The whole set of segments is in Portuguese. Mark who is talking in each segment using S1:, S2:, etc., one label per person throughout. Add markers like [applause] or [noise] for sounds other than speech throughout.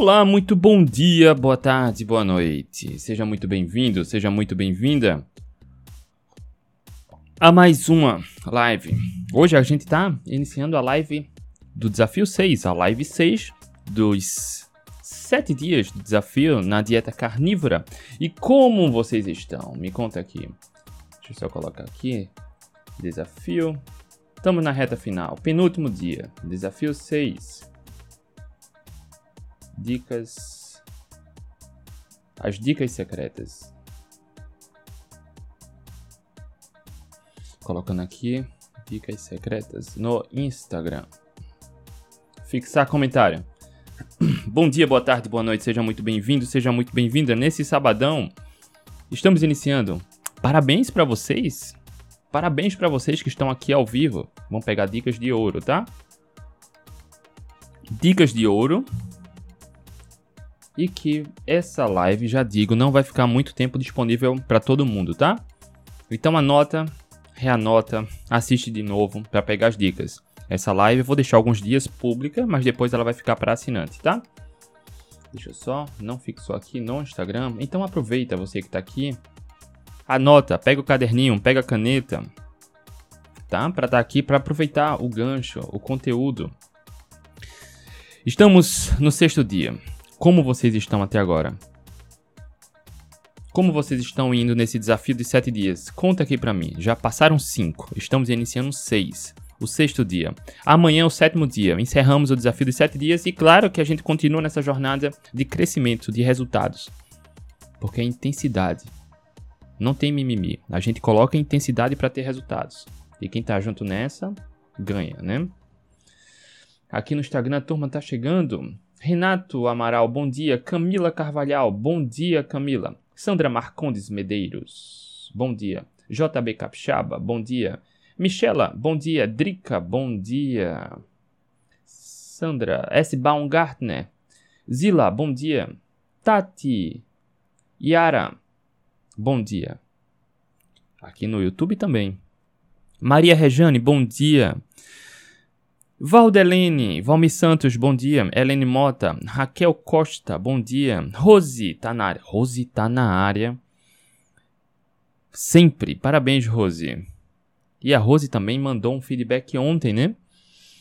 S1: Olá, muito bom dia, boa tarde, boa noite. Seja muito bem-vindo, seja muito bem-vinda a mais uma live. Hoje a gente está iniciando a live do desafio 6, a live 6 dos 7 dias do desafio na dieta carnívora. E como vocês estão? Me conta aqui. Deixa eu só colocar aqui. Desafio. Estamos na reta final, penúltimo dia. Desafio 6 dicas. As dicas secretas. Colocando aqui dicas secretas no Instagram. Fixar comentário. [clears throat] Bom dia, boa tarde, boa noite, seja muito bem-vindo, seja muito bem-vinda. Nesse sabadão, estamos iniciando. Parabéns para vocês. Parabéns para vocês que estão aqui ao vivo. Vamos pegar dicas de ouro, tá? Dicas de ouro e que essa live, já digo, não vai ficar muito tempo disponível para todo mundo, tá? Então anota, reanota, assiste de novo para pegar as dicas. Essa live eu vou deixar alguns dias pública, mas depois ela vai ficar para assinante, tá? Deixa eu só, não fixou aqui no Instagram. Então aproveita você que está aqui, anota, pega o caderninho, pega a caneta, tá? Para estar tá aqui para aproveitar o gancho, o conteúdo. Estamos no sexto dia. Como vocês estão até agora? Como vocês estão indo nesse desafio de 7 dias? Conta aqui para mim. Já passaram 5, estamos iniciando 6. O sexto dia. Amanhã é o sétimo dia. Encerramos o desafio de 7 dias e claro que a gente continua nessa jornada de crescimento, de resultados. Porque é intensidade. Não tem mimimi. A gente coloca intensidade para ter resultados. E quem tá junto nessa, ganha, né? Aqui no Instagram a turma tá chegando. Renato Amaral, bom dia. Camila Carvalhal, bom dia, Camila. Sandra Marcondes Medeiros, bom dia. JB Capixaba, bom dia. Michela, bom dia. Drica, bom dia. Sandra S. Baumgartner. Zila, bom dia. Tati. Yara, bom dia. Aqui no YouTube também. Maria Rejane, bom dia. Valdelene, Valmir Santos, bom dia. Helene Mota, Raquel Costa, bom dia. Rose, tá na área. Rose tá na área. Sempre. Parabéns, Rose. E a Rose também mandou um feedback ontem, né?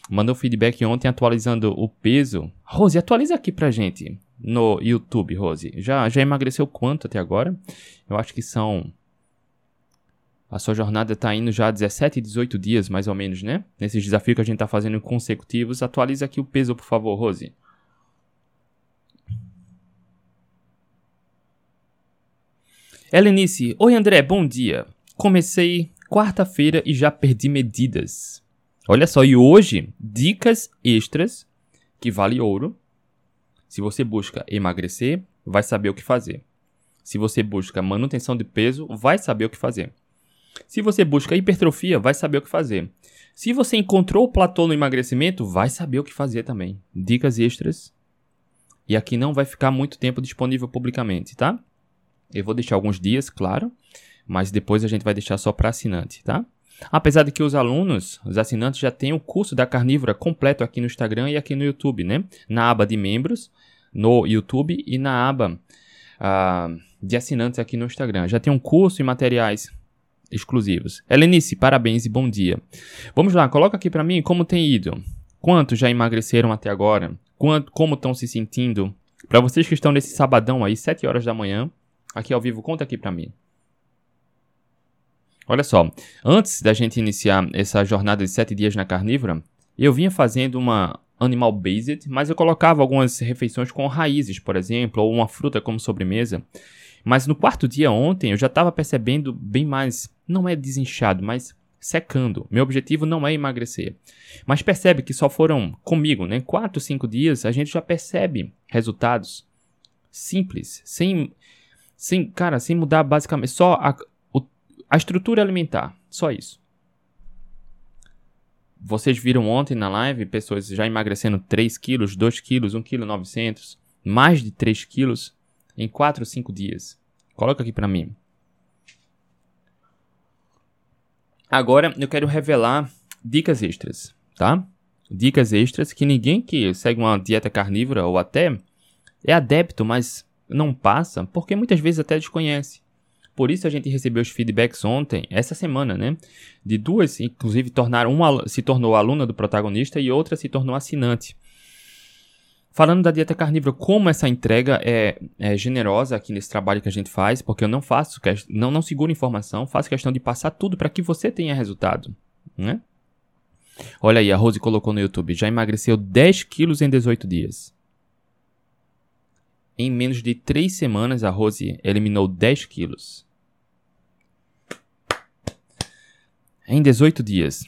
S1: Mandou um feedback ontem atualizando o peso. Rose, atualiza aqui pra gente no YouTube, Rose. Já, já emagreceu quanto até agora? Eu acho que são a sua jornada está indo já 17, 18 dias, mais ou menos, né? Nesses desafios que a gente está fazendo consecutivos. Atualize aqui o peso, por favor, Rose. Helenice, oi André, bom dia. Comecei quarta-feira e já perdi medidas. Olha só, e hoje, dicas extras que vale ouro. Se você busca emagrecer, vai saber o que fazer. Se você busca manutenção de peso, vai saber o que fazer. Se você busca hipertrofia, vai saber o que fazer. Se você encontrou o platô no emagrecimento, vai saber o que fazer também. Dicas extras. E aqui não vai ficar muito tempo disponível publicamente, tá? Eu vou deixar alguns dias, claro, mas depois a gente vai deixar só para assinante, tá? Apesar de que os alunos, os assinantes já têm o curso da carnívora completo aqui no Instagram e aqui no YouTube, né? Na aba de membros, no YouTube e na aba uh, de assinantes aqui no Instagram. Já tem um curso e materiais exclusivos. Helenice, parabéns e bom dia. Vamos lá, coloca aqui para mim como tem ido. Quantos já emagreceram até agora? Quanto, como estão se sentindo? Para vocês que estão nesse sabadão aí, 7 horas da manhã, aqui ao vivo, conta aqui para mim. Olha só, antes da gente iniciar essa jornada de 7 dias na carnívora, eu vinha fazendo uma animal based, mas eu colocava algumas refeições com raízes, por exemplo, ou uma fruta como sobremesa. Mas no quarto dia ontem eu já estava percebendo bem mais, não é desinchado, mas secando. Meu objetivo não é emagrecer. Mas percebe que só foram comigo, né? Quatro, cinco dias a gente já percebe resultados simples, sem, sem, cara, sem mudar basicamente só a, o, a estrutura alimentar, só isso. Vocês viram ontem na live pessoas já emagrecendo 3 quilos, 2 quilos, 1 kg 900, mais de 3 quilos em 4 ou 5 dias. Coloca aqui para mim. Agora eu quero revelar dicas extras, tá? Dicas extras que ninguém que segue uma dieta carnívora ou até é adepto, mas não passa porque muitas vezes até desconhece. Por isso a gente recebeu os feedbacks ontem, essa semana, né? De duas, inclusive, tornaram uma se tornou aluna do protagonista e outra se tornou assinante. Falando da dieta carnívora, como essa entrega é, é, generosa aqui nesse trabalho que a gente faz, porque eu não faço, não, não seguro informação, faço questão de passar tudo para que você tenha resultado, né? Olha aí, a Rose colocou no YouTube, já emagreceu 10 quilos em 18 dias. Em menos de 3 semanas, a Rose eliminou 10 quilos. Em 18 dias,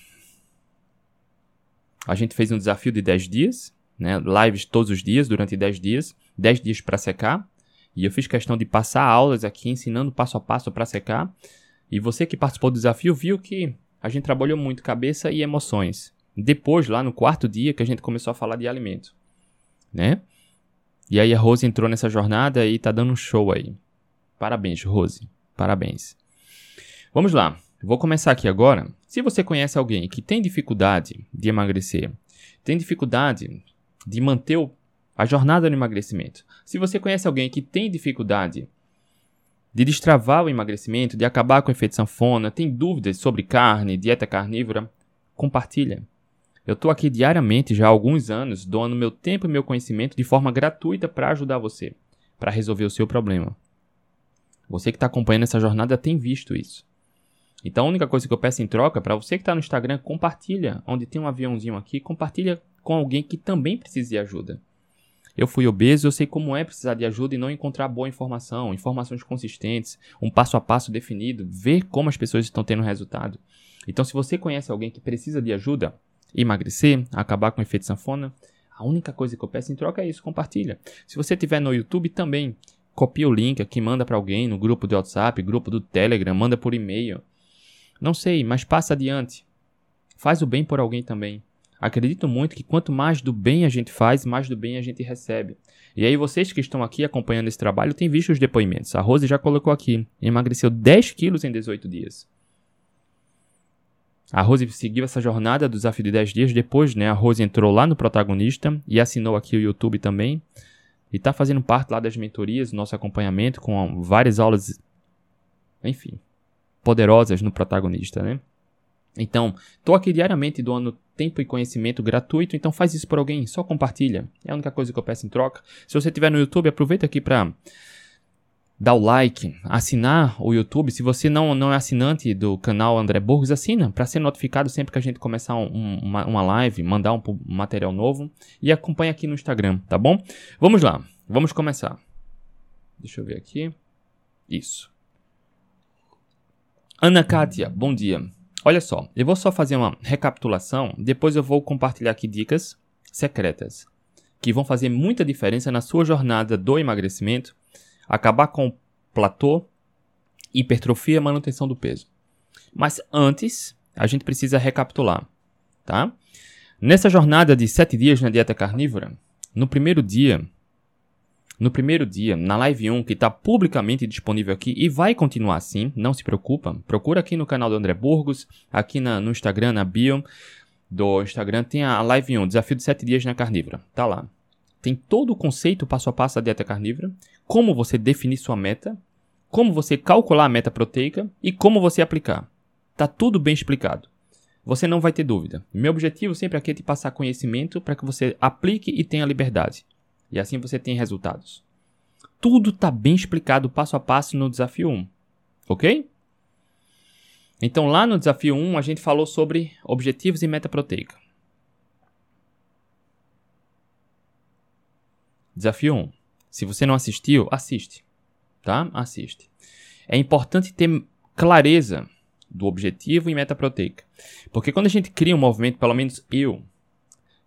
S1: a gente fez um desafio de 10 dias, né? lives todos os dias, durante 10 dias, 10 dias para secar. E eu fiz questão de passar aulas aqui ensinando passo a passo para secar. E você que participou do desafio viu que a gente trabalhou muito cabeça e emoções. Depois, lá no quarto dia, que a gente começou a falar de alimento, né? E aí a Rose entrou nessa jornada e tá dando um show aí. Parabéns, Rose. Parabéns. Vamos lá. Vou começar aqui agora. Se você conhece alguém que tem dificuldade de emagrecer, tem dificuldade de manter a jornada no emagrecimento, se você conhece alguém que tem dificuldade de destravar o emagrecimento, de acabar com o efeito sanfona, tem dúvidas sobre carne, dieta carnívora, compartilha. Eu estou aqui diariamente já há alguns anos doando meu tempo e meu conhecimento de forma gratuita para ajudar você, para resolver o seu problema. Você que está acompanhando essa jornada tem visto isso. Então a única coisa que eu peço em troca para você que está no Instagram, compartilha, onde tem um aviãozinho aqui, compartilha com alguém que também precise de ajuda. Eu fui obeso, eu sei como é precisar de ajuda e não encontrar boa informação, informações consistentes, um passo a passo definido, ver como as pessoas estão tendo resultado. Então, se você conhece alguém que precisa de ajuda, emagrecer, acabar com o efeito sanfona, a única coisa que eu peço em troca é isso, compartilha. Se você estiver no YouTube também, copia o link aqui, manda para alguém no grupo do WhatsApp, grupo do Telegram, manda por e-mail. Não sei, mas passa adiante. Faz o bem por alguém também. Acredito muito que quanto mais do bem a gente faz, mais do bem a gente recebe. E aí vocês que estão aqui acompanhando esse trabalho têm visto os depoimentos. A Rose já colocou aqui, emagreceu 10 quilos em 18 dias. A Rose seguiu essa jornada do desafio de 10 dias. Depois, né, a Rose entrou lá no protagonista e assinou aqui o YouTube também. E está fazendo parte lá das mentorias, nosso acompanhamento, com várias aulas, enfim, poderosas no protagonista, né? Então, tô aqui diariamente doando tempo e conhecimento gratuito, então faz isso por alguém, só compartilha. É a única coisa que eu peço em troca. Se você estiver no YouTube, aproveita aqui para dar o like, assinar o YouTube. Se você não, não é assinante do canal André Burgos, assina para ser notificado sempre que a gente começar um, uma, uma live, mandar um, um material novo. E acompanha aqui no Instagram, tá bom? Vamos lá, vamos começar. Deixa eu ver aqui. Isso. Ana Kátia, bom dia. Olha só, eu vou só fazer uma recapitulação, depois eu vou compartilhar aqui dicas secretas que vão fazer muita diferença na sua jornada do emagrecimento, acabar com o platô, hipertrofia e manutenção do peso. Mas antes, a gente precisa recapitular, tá? Nessa jornada de 7 dias na dieta carnívora, no primeiro dia, no primeiro dia, na Live 1, que está publicamente disponível aqui e vai continuar assim, não se preocupa. Procura aqui no canal do André Burgos, aqui na, no Instagram, na bio do Instagram, tem a Live 1, Desafio de 7 Dias na Carnívora. Tá lá. Tem todo o conceito passo a passo da dieta carnívora, como você definir sua meta, como você calcular a meta proteica e como você aplicar. Tá tudo bem explicado. Você não vai ter dúvida. Meu objetivo sempre aqui é te passar conhecimento para que você aplique e tenha liberdade. E assim você tem resultados. Tudo está bem explicado passo a passo no desafio 1. Ok? Então, lá no desafio 1, a gente falou sobre objetivos e meta proteica. Desafio 1. Se você não assistiu, assiste. Tá? Assiste. É importante ter clareza do objetivo e meta proteica. Porque quando a gente cria um movimento, pelo menos eu,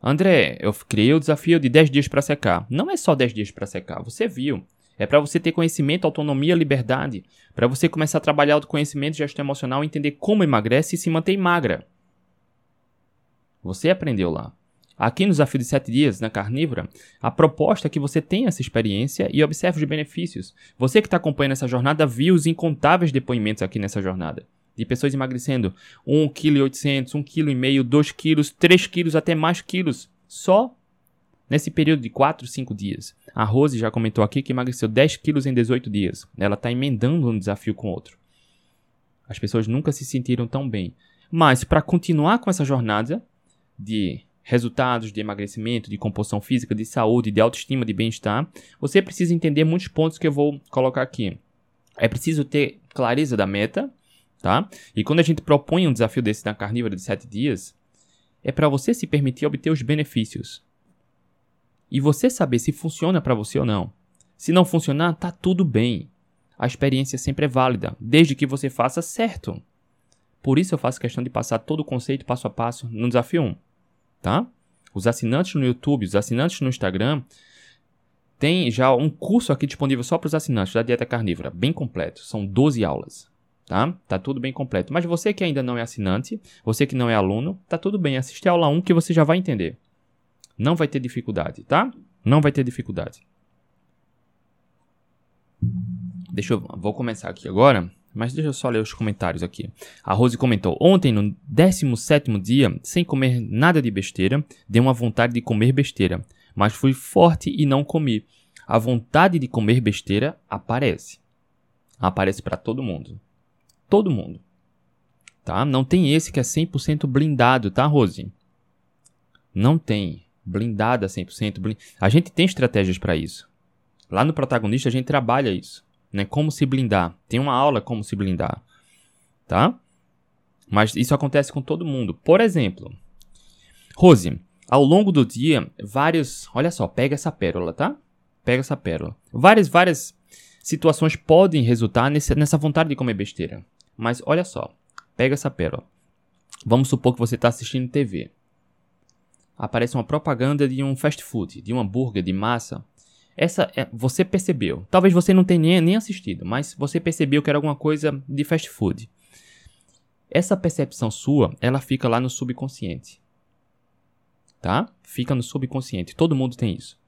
S1: André, eu criei o desafio de 10 dias para secar. Não é só 10 dias para secar, você viu. É para você ter conhecimento, autonomia, liberdade. Para você começar a trabalhar autoconhecimento, gestão emocional, entender como emagrece e se mantém magra. Você aprendeu lá. Aqui no desafio de 7 dias, na carnívora, a proposta é que você tenha essa experiência e observe os benefícios. Você que está acompanhando essa jornada viu os incontáveis depoimentos aqui nessa jornada de pessoas emagrecendo 1,8 kg, 1,5 kg, 2 kg, 3 kg, até mais quilos, só nesse período de 4, 5 dias. A Rose já comentou aqui que emagreceu 10 quilos em 18 dias. Ela está emendando um desafio com outro. As pessoas nunca se sentiram tão bem. Mas para continuar com essa jornada de resultados de emagrecimento, de composição física, de saúde, de autoestima, de bem-estar, você precisa entender muitos pontos que eu vou colocar aqui. É preciso ter clareza da meta, tá? E quando a gente propõe um desafio desse na carnívora de 7 dias, é para você se permitir obter os benefícios. E você saber se funciona para você ou não. Se não funcionar, tá tudo bem. A experiência sempre é válida, desde que você faça certo. Por isso eu faço questão de passar todo o conceito passo a passo no desafio 1, tá? Os assinantes no YouTube, os assinantes no Instagram, tem já um curso aqui disponível só para os assinantes da dieta carnívora, bem completo. São 12 aulas tá? Tá tudo bem completo. Mas você que ainda não é assinante, você que não é aluno, tá tudo bem. Assiste a aula 1 que você já vai entender. Não vai ter dificuldade, tá? Não vai ter dificuldade. Deixa eu. Vou começar aqui agora. Mas deixa eu só ler os comentários aqui. A Rose comentou: Ontem, no 17 dia, sem comer nada de besteira, deu uma vontade de comer besteira. Mas fui forte e não comi. A vontade de comer besteira aparece. Aparece para todo mundo todo mundo. Tá? Não tem esse que é 100% blindado, tá, Rose? Não tem. Blindada 100%. Blind... A gente tem estratégias para isso. Lá no protagonista a gente trabalha isso. Né? Como se blindar. Tem uma aula como se blindar. Tá? Mas isso acontece com todo mundo. Por exemplo, Rose, ao longo do dia, vários. Olha só, pega essa pérola, tá? Pega essa pérola. Várias, várias situações podem resultar nesse, nessa vontade de comer besteira. Mas olha só, pega essa pérola. Vamos supor que você está assistindo TV. Aparece uma propaganda de um fast food, de um hambúrguer de massa. Essa é, você percebeu. Talvez você não tenha nem assistido, mas você percebeu que era alguma coisa de fast food. Essa percepção sua, ela fica lá no subconsciente. Tá? Fica no subconsciente. Todo mundo tem isso.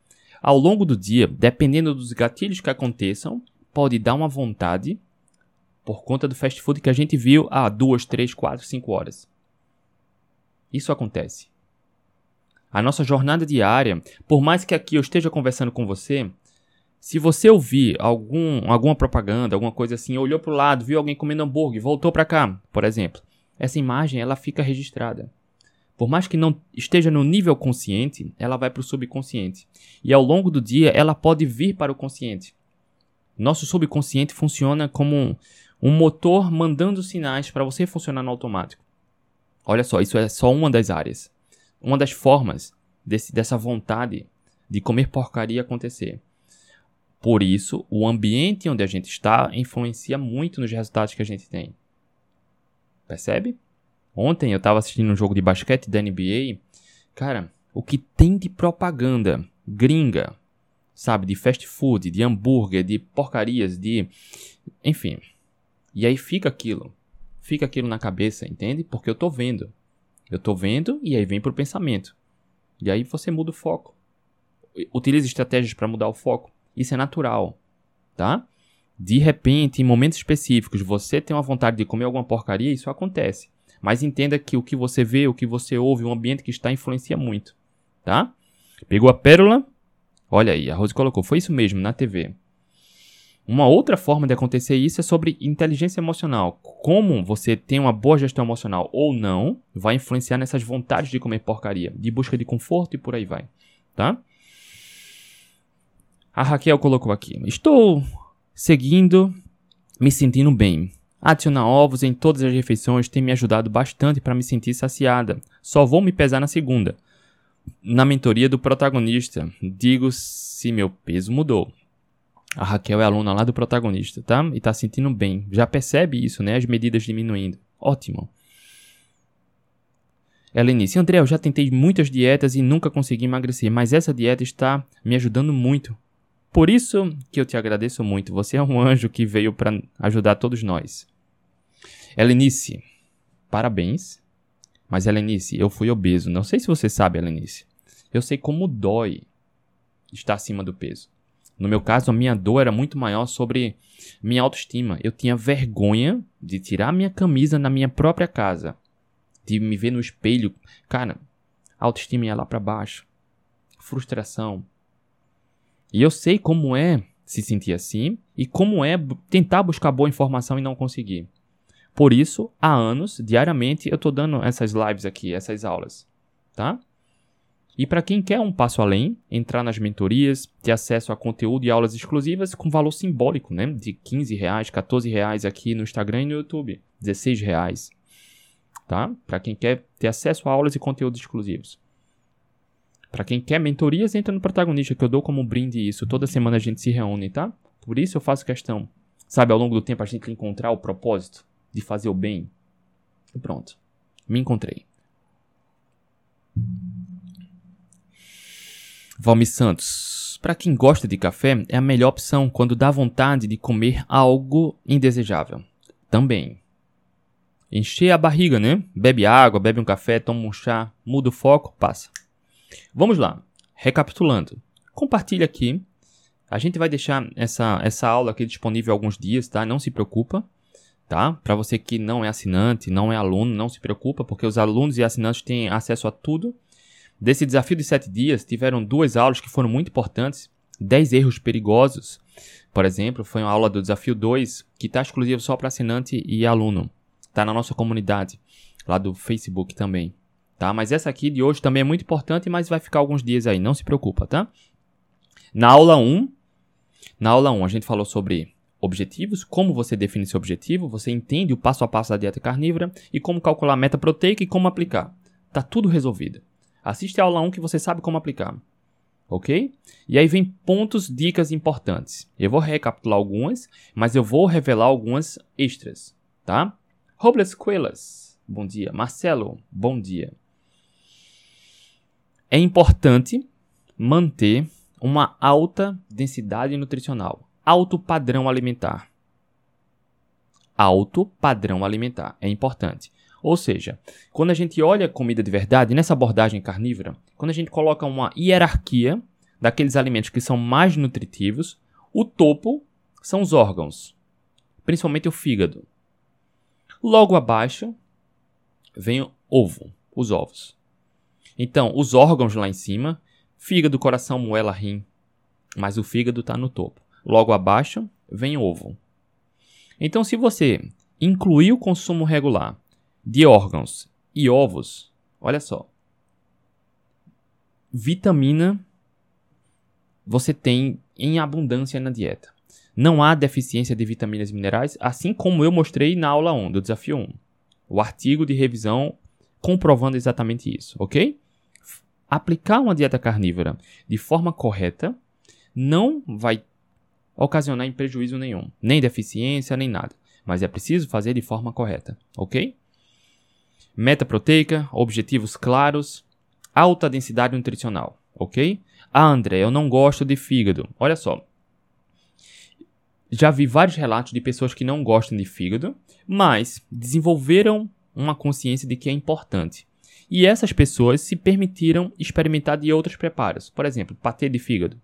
S1: Ao longo do dia, dependendo dos gatilhos que aconteçam, pode dar uma vontade por conta do fast food que a gente viu há duas, três, quatro, cinco horas. Isso acontece. A nossa jornada diária, por mais que aqui eu esteja conversando com você, se você ouvir algum, alguma propaganda, alguma coisa assim, olhou para o lado, viu alguém comendo hambúrguer, voltou para cá, por exemplo, essa imagem ela fica registrada. Por mais que não esteja no nível consciente, ela vai para o subconsciente. E ao longo do dia, ela pode vir para o consciente. Nosso subconsciente funciona como um motor mandando sinais para você funcionar no automático. Olha só, isso é só uma das áreas. Uma das formas desse, dessa vontade de comer porcaria acontecer. Por isso, o ambiente onde a gente está influencia muito nos resultados que a gente tem. Percebe? Ontem eu estava assistindo um jogo de basquete da NBA. Cara, o que tem de propaganda gringa, sabe? De fast food, de hambúrguer, de porcarias, de. Enfim, e aí fica aquilo. Fica aquilo na cabeça, entende? Porque eu tô vendo. Eu tô vendo e aí vem pro pensamento. E aí você muda o foco. Utilize estratégias para mudar o foco. Isso é natural, tá? De repente, em momentos específicos, você tem uma vontade de comer alguma porcaria, isso acontece. Mas entenda que o que você vê, o que você ouve, o ambiente que está influencia muito, tá? Pegou a pérola? Olha aí, a Rose colocou, foi isso mesmo, na TV. Uma outra forma de acontecer isso é sobre inteligência emocional. Como você tem uma boa gestão emocional ou não, vai influenciar nessas vontades de comer porcaria, de busca de conforto e por aí vai, tá? A Raquel colocou aqui: Estou seguindo, me sentindo bem. Adicionar ovos em todas as refeições tem me ajudado bastante para me sentir saciada. Só vou me pesar na segunda. Na mentoria do protagonista, digo se meu peso mudou. A Raquel é aluna lá do protagonista, tá? E tá sentindo bem. Já percebe isso, né? As medidas diminuindo. Ótimo. Helenice, André, eu já tentei muitas dietas e nunca consegui emagrecer, mas essa dieta está me ajudando muito. Por isso que eu te agradeço muito. Você é um anjo que veio para ajudar todos nós. Helenice, parabéns. Mas Helenice, eu fui obeso. Não sei se você sabe, Helenice. Eu sei como dói estar acima do peso. No meu caso, a minha dor era muito maior sobre minha autoestima. Eu tinha vergonha de tirar minha camisa na minha própria casa, de me ver no espelho. Cara, a autoestima ia lá para baixo. Frustração. E eu sei como é se sentir assim e como é tentar buscar boa informação e não conseguir. Por isso, há anos, diariamente, eu estou dando essas lives aqui, essas aulas, tá? E para quem quer um passo além, entrar nas mentorias, ter acesso a conteúdo e aulas exclusivas com valor simbólico, né? De 15 reais, 14 reais aqui no Instagram e no YouTube, 16 reais, tá? Para quem quer ter acesso a aulas e conteúdos exclusivos. Para quem quer mentorias, entra no protagonista que eu dou como brinde isso. Toda semana a gente se reúne, tá? Por isso eu faço questão, sabe, ao longo do tempo a gente encontrar o propósito de fazer o bem. E pronto. Me encontrei. Valmir Santos. Para quem gosta de café, é a melhor opção quando dá vontade de comer algo indesejável. Também. Encher a barriga, né? Bebe água, bebe um café, toma um chá, muda o foco, passa. Vamos lá. Recapitulando. Compartilha aqui. A gente vai deixar essa, essa aula aqui disponível alguns dias, tá? Não se preocupa, tá? Para você que não é assinante, não é aluno, não se preocupa, porque os alunos e assinantes têm acesso a tudo Desse desafio de sete dias, tiveram duas aulas que foram muito importantes. 10 erros perigosos, por exemplo, foi uma aula do desafio 2, que está exclusivo só para assinante e aluno. Está na nossa comunidade, lá do Facebook também. Tá? Mas essa aqui de hoje também é muito importante, mas vai ficar alguns dias aí, não se preocupa, tá? Na aula 1, na aula 1 a gente falou sobre objetivos, como você define seu objetivo, você entende o passo a passo da dieta carnívora e como calcular a meta proteica e como aplicar. Tá tudo resolvido. Assiste a aula 1 que você sabe como aplicar. Ok? E aí vem pontos, dicas importantes. Eu vou recapitular algumas, mas eu vou revelar algumas extras, tá? Robles Coelas, bom dia. Marcelo, bom dia. É importante manter uma alta densidade nutricional, alto padrão alimentar. Alto padrão alimentar é importante. Ou seja, quando a gente olha comida de verdade, nessa abordagem carnívora, quando a gente coloca uma hierarquia daqueles alimentos que são mais nutritivos, o topo são os órgãos, principalmente o fígado. Logo abaixo vem o ovo, os ovos. Então, os órgãos lá em cima, fígado, coração, moela, rim, mas o fígado está no topo. Logo abaixo vem o ovo. Então, se você incluir o consumo regular de órgãos e ovos, olha só. Vitamina você tem em abundância na dieta. Não há deficiência de vitaminas e minerais, assim como eu mostrei na aula 1 do desafio 1. O artigo de revisão comprovando exatamente isso, ok? Aplicar uma dieta carnívora de forma correta não vai ocasionar prejuízo nenhum, nem deficiência, nem nada. Mas é preciso fazer de forma correta, ok? Meta proteica, objetivos claros, alta densidade nutricional, ok? Ah, André, eu não gosto de fígado. Olha só. Já vi vários relatos de pessoas que não gostam de fígado, mas desenvolveram uma consciência de que é importante. E essas pessoas se permitiram experimentar de outros preparos. Por exemplo, patê de fígado.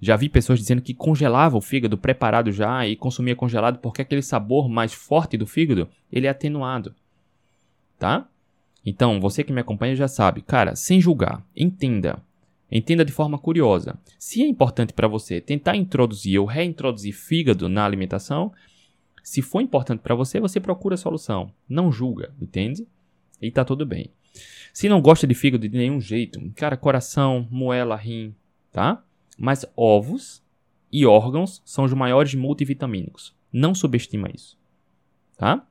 S1: Já vi pessoas dizendo que congelava o fígado preparado já e consumia congelado porque aquele sabor mais forte do fígado ele é atenuado tá? Então, você que me acompanha já sabe, cara, sem julgar, entenda. Entenda de forma curiosa. Se é importante para você tentar introduzir ou reintroduzir fígado na alimentação, se for importante para você, você procura a solução. Não julga, entende? E tá tudo bem. Se não gosta de fígado de nenhum jeito, cara, coração, moela, rim, tá? Mas ovos e órgãos são os maiores multivitamínicos. Não subestima isso, tá?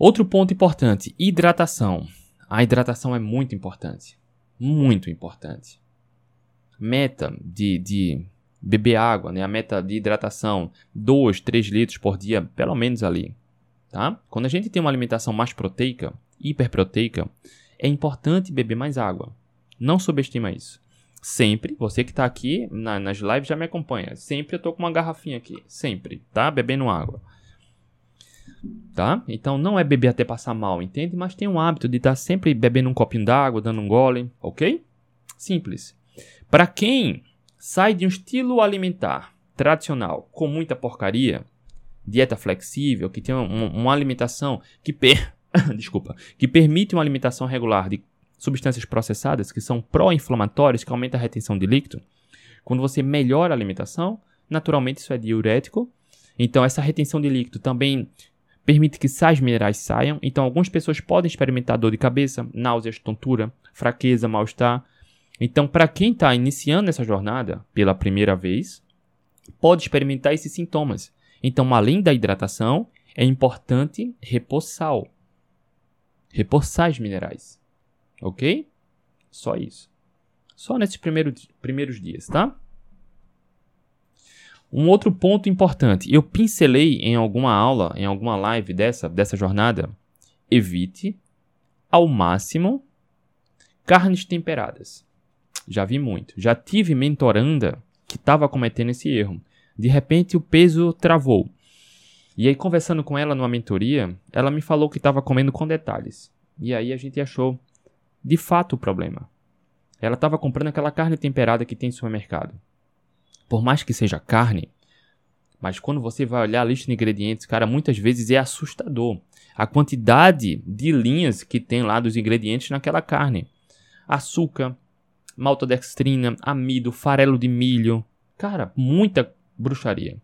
S1: Outro ponto importante: hidratação. A hidratação é muito importante. Muito importante. Meta de, de beber água, né? A meta de hidratação, 2, 3 litros por dia, pelo menos ali. Tá? Quando a gente tem uma alimentação mais proteica, hiperproteica, é importante beber mais água. Não subestima isso. Sempre, você que está aqui na, nas lives já me acompanha. Sempre eu tô com uma garrafinha aqui. Sempre, tá? Bebendo água tá? Então não é beber até passar mal, entende? Mas tem um hábito de estar sempre bebendo um copinho d'água, dando um gole, ok? Simples. Para quem sai de um estilo alimentar tradicional com muita porcaria, dieta flexível, que tem uma, uma alimentação que per... [laughs] desculpa, que permite uma alimentação regular de substâncias processadas que são pró-inflamatórias, que aumenta a retenção de líquido, Quando você melhora a alimentação, naturalmente isso é diurético. Então, essa retenção de líquido também permite que sais minerais saiam. Então, algumas pessoas podem experimentar dor de cabeça, náuseas, tontura, fraqueza, mal-estar. Então, para quem está iniciando essa jornada pela primeira vez, pode experimentar esses sintomas. Então, além da hidratação, é importante repor sal. Repor sais minerais. Ok? Só isso. Só nesses primeiros, primeiros dias, tá? Um outro ponto importante, eu pincelei em alguma aula, em alguma live dessa, dessa jornada, evite ao máximo carnes temperadas. Já vi muito. Já tive mentoranda que estava cometendo esse erro. De repente o peso travou. E aí, conversando com ela numa mentoria, ela me falou que estava comendo com detalhes. E aí a gente achou de fato o problema. Ela estava comprando aquela carne temperada que tem no supermercado. Por mais que seja carne, mas quando você vai olhar a lista de ingredientes, cara, muitas vezes é assustador. A quantidade de linhas que tem lá dos ingredientes naquela carne. Açúcar, maltodextrina, amido, farelo de milho. Cara, muita bruxaria.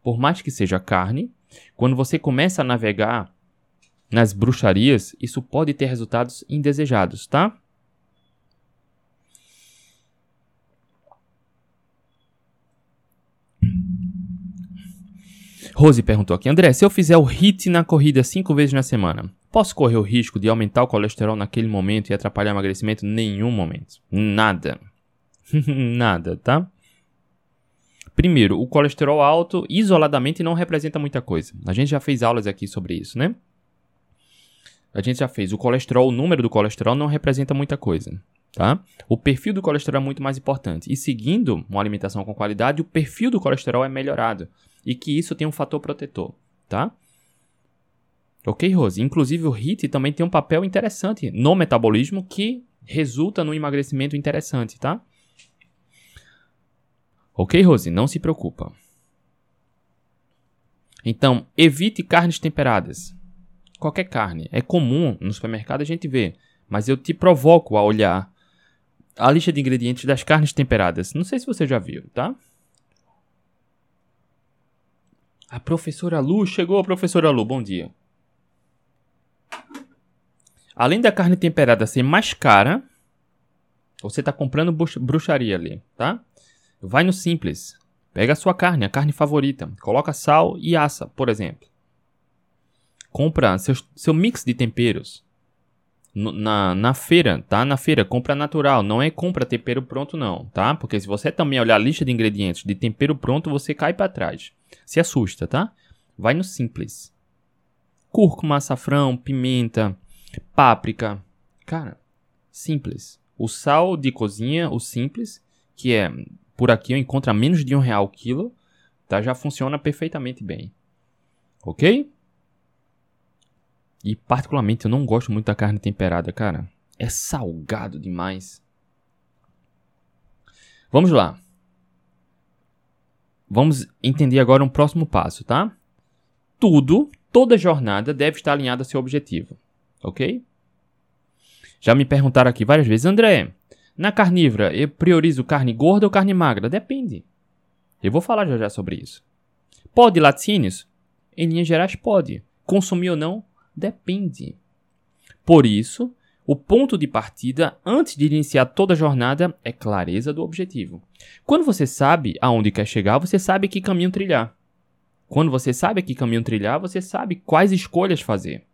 S1: Por mais que seja carne, quando você começa a navegar nas bruxarias, isso pode ter resultados indesejados, tá? Rose perguntou aqui, André, se eu fizer o HIT na corrida cinco vezes na semana, posso correr o risco de aumentar o colesterol naquele momento e atrapalhar o emagrecimento? Nenhum momento. Nada. [laughs] Nada, tá? Primeiro, o colesterol alto isoladamente não representa muita coisa. A gente já fez aulas aqui sobre isso, né? A gente já fez. O colesterol, o número do colesterol não representa muita coisa, tá? O perfil do colesterol é muito mais importante. E seguindo uma alimentação com qualidade, o perfil do colesterol é melhorado e que isso tem um fator protetor, tá? Ok, Rose? Inclusive o HIIT também tem um papel interessante no metabolismo que resulta no emagrecimento interessante, tá? Ok, Rose? Não se preocupa. Então, evite carnes temperadas. Qualquer carne. É comum no supermercado a gente ver. Mas eu te provoco a olhar a lista de ingredientes das carnes temperadas. Não sei se você já viu, tá? A professora Lu chegou, professora Lu, bom dia. Além da carne temperada ser mais cara, você está comprando bruxaria ali, tá? Vai no simples. Pega a sua carne, a carne favorita. Coloca sal e assa, por exemplo. Compra seu, seu mix de temperos. Na, na feira, tá? Na feira, compra natural. Não é compra tempero pronto, não, tá? Porque se você também olhar a lista de ingredientes de tempero pronto, você cai para trás se assusta, tá? Vai no simples. Cúrcuma, açafrão, pimenta, páprica. Cara, simples. O sal de cozinha, o simples, que é por aqui eu encontro a menos de um real o quilo, tá? Já funciona perfeitamente bem. Ok? E particularmente eu não gosto muito da carne temperada, cara. É salgado demais. Vamos lá. Vamos entender agora um próximo passo, tá? Tudo, toda jornada deve estar alinhada ao seu objetivo, ok? Já me perguntaram aqui várias vezes, André, na carnívora eu priorizo carne gorda ou carne magra? Depende. Eu vou falar já já sobre isso. Pode laticínios? Em linhas gerais, pode. Consumir ou não? Depende. Por isso, o ponto de partida, antes de iniciar toda a jornada, é clareza do objetivo. Quando você sabe aonde quer chegar, você sabe que caminho trilhar. Quando você sabe que caminho trilhar, você sabe quais escolhas fazer.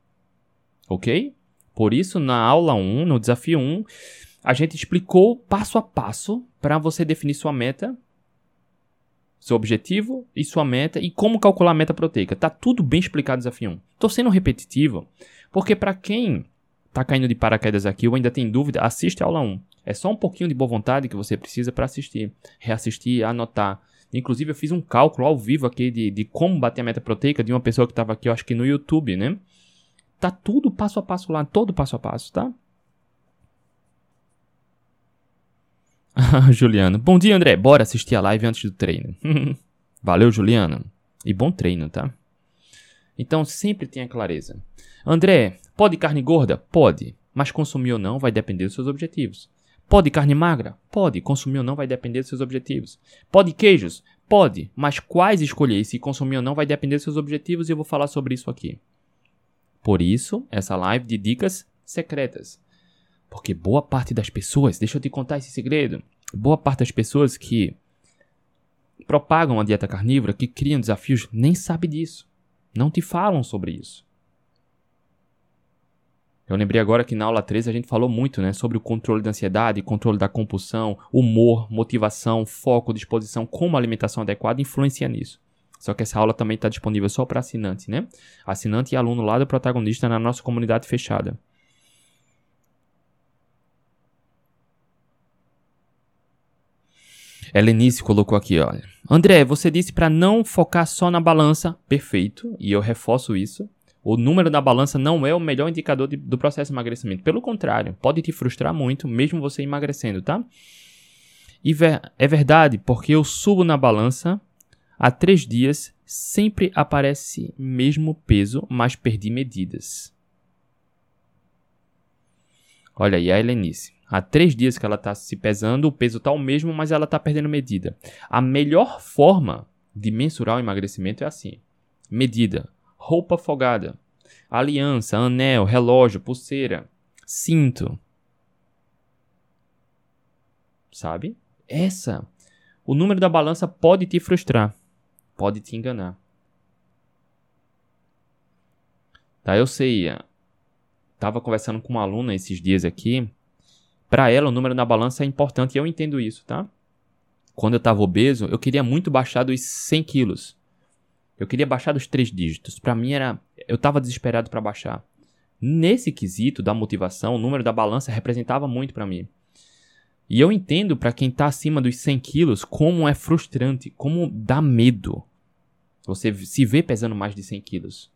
S1: Ok? Por isso, na aula 1, no desafio 1, a gente explicou passo a passo para você definir sua meta, seu objetivo e sua meta e como calcular a meta proteica. Tá tudo bem explicado no desafio 1. Tô sendo repetitivo, porque para quem tá caindo de paraquedas aqui ou ainda tem dúvida, assiste a aula 1. É só um pouquinho de boa vontade que você precisa para assistir, reassistir, anotar. Inclusive, eu fiz um cálculo ao vivo aqui de, de como bater a meta proteica de uma pessoa que estava aqui, eu acho que no YouTube, né? Tá tudo passo a passo lá, todo passo a passo, tá? [laughs] Juliano. Bom dia, André. Bora assistir a live antes do treino. [laughs] Valeu, Juliano. E bom treino, tá? Então, sempre tenha clareza. André, pode carne gorda? Pode. Mas consumir ou não vai depender dos seus objetivos. Pode carne magra? Pode. Consumir ou não vai depender dos seus objetivos. Pode queijos? Pode. Mas quais escolher se consumir ou não vai depender dos seus objetivos e eu vou falar sobre isso aqui. Por isso, essa live de dicas secretas. Porque boa parte das pessoas, deixa eu te contar esse segredo, boa parte das pessoas que propagam a dieta carnívora, que criam desafios, nem sabe disso. Não te falam sobre isso. Eu lembrei agora que na aula 13 a gente falou muito né, sobre o controle da ansiedade, controle da compulsão, humor, motivação, foco, disposição, como a alimentação adequada influencia nisso. Só que essa aula também está disponível só para assinante, né? Assinante e aluno lá do protagonista na nossa comunidade fechada. Helenice colocou aqui, olha. André, você disse para não focar só na balança. Perfeito, e eu reforço isso. O número da balança não é o melhor indicador de, do processo de emagrecimento. Pelo contrário, pode te frustrar muito, mesmo você emagrecendo, tá? E ver, é verdade, porque eu subo na balança há três dias, sempre aparece mesmo peso, mas perdi medidas. Olha aí a Helenice. Há três dias que ela está se pesando, o peso está o mesmo, mas ela está perdendo medida. A melhor forma de mensurar o emagrecimento é assim: medida, roupa folgada, aliança, anel, relógio, pulseira, cinto. Sabe? Essa. O número da balança pode te frustrar, pode te enganar. Tá, eu sei. Tava conversando com uma aluna esses dias aqui para ela, o número na balança é importante e eu entendo isso, tá? Quando eu estava obeso, eu queria muito baixar dos 100 quilos. Eu queria baixar dos três dígitos. Para mim era. Eu estava desesperado para baixar. Nesse quesito da motivação, o número da balança representava muito para mim. E eu entendo para quem está acima dos 100 quilos como é frustrante, como dá medo. Você se vê pesando mais de 100 quilos.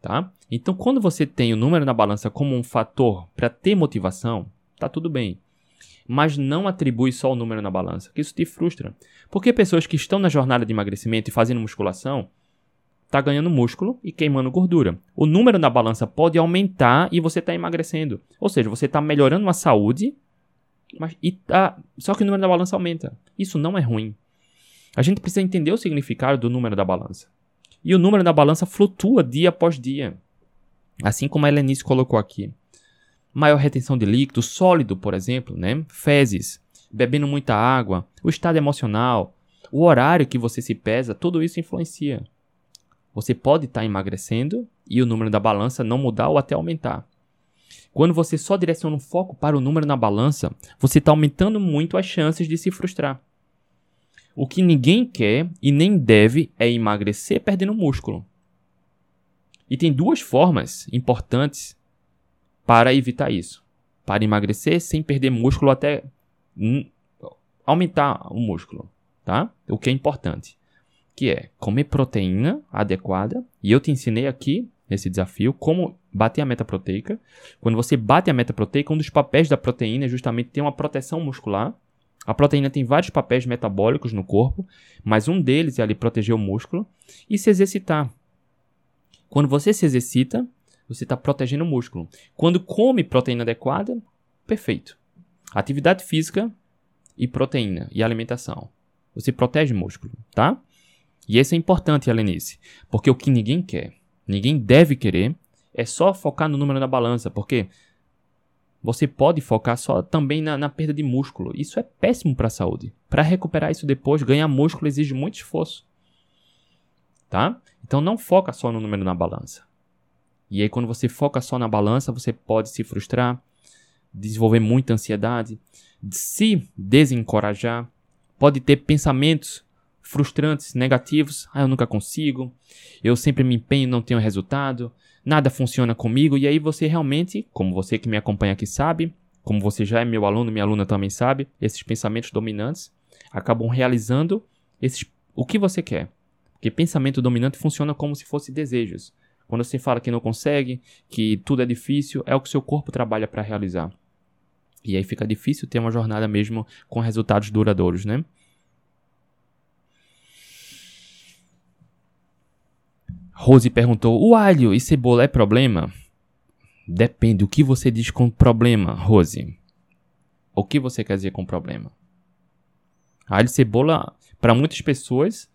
S1: Tá? Então, quando você tem o número na balança como um fator para ter motivação, tá tudo bem. Mas não atribui só o número na balança, que isso te frustra. Porque pessoas que estão na jornada de emagrecimento e fazendo musculação, tá ganhando músculo e queimando gordura. O número na balança pode aumentar e você está emagrecendo. Ou seja, você está melhorando a saúde, mas e tá, só que o número da balança aumenta. Isso não é ruim. A gente precisa entender o significado do número da balança. E o número da balança flutua dia após dia. Assim como a Helenice colocou aqui maior retenção de líquido sólido, por exemplo, né? Fezes, bebendo muita água, o estado emocional, o horário que você se pesa, tudo isso influencia. Você pode estar tá emagrecendo e o número da balança não mudar ou até aumentar. Quando você só direciona o foco para o número na balança, você está aumentando muito as chances de se frustrar. O que ninguém quer e nem deve é emagrecer perdendo músculo. E tem duas formas importantes para evitar isso. Para emagrecer sem perder músculo até aumentar o músculo, tá? O que é importante, que é comer proteína adequada, e eu te ensinei aqui nesse desafio como bater a meta proteica. Quando você bate a meta proteica, um dos papéis da proteína é justamente ter uma proteção muscular. A proteína tem vários papéis metabólicos no corpo, mas um deles é ali proteger o músculo e se exercitar. Quando você se exercita, você está protegendo o músculo. Quando come proteína adequada, perfeito. Atividade física e proteína e alimentação. Você protege o músculo, tá? E isso é importante, Helenice, porque o que ninguém quer, ninguém deve querer, é só focar no número da balança, porque você pode focar só também na, na perda de músculo. Isso é péssimo para a saúde. Para recuperar isso depois, ganhar músculo exige muito esforço. Tá? Então não foca só no número na balança. E aí, quando você foca só na balança, você pode se frustrar, desenvolver muita ansiedade, se desencorajar, pode ter pensamentos frustrantes, negativos. Ah, eu nunca consigo, eu sempre me empenho não tenho resultado, nada funciona comigo. E aí você realmente, como você que me acompanha aqui sabe, como você já é meu aluno, minha aluna também sabe, esses pensamentos dominantes acabam realizando esses, o que você quer. Porque pensamento dominante funciona como se fosse desejos. Quando você fala que não consegue, que tudo é difícil, é o que seu corpo trabalha para realizar. E aí fica difícil ter uma jornada mesmo com resultados duradouros, né? Rose perguntou: o alho e cebola é problema? Depende do que você diz com problema, Rose. O que você quer dizer com problema? Alho e cebola, para muitas pessoas,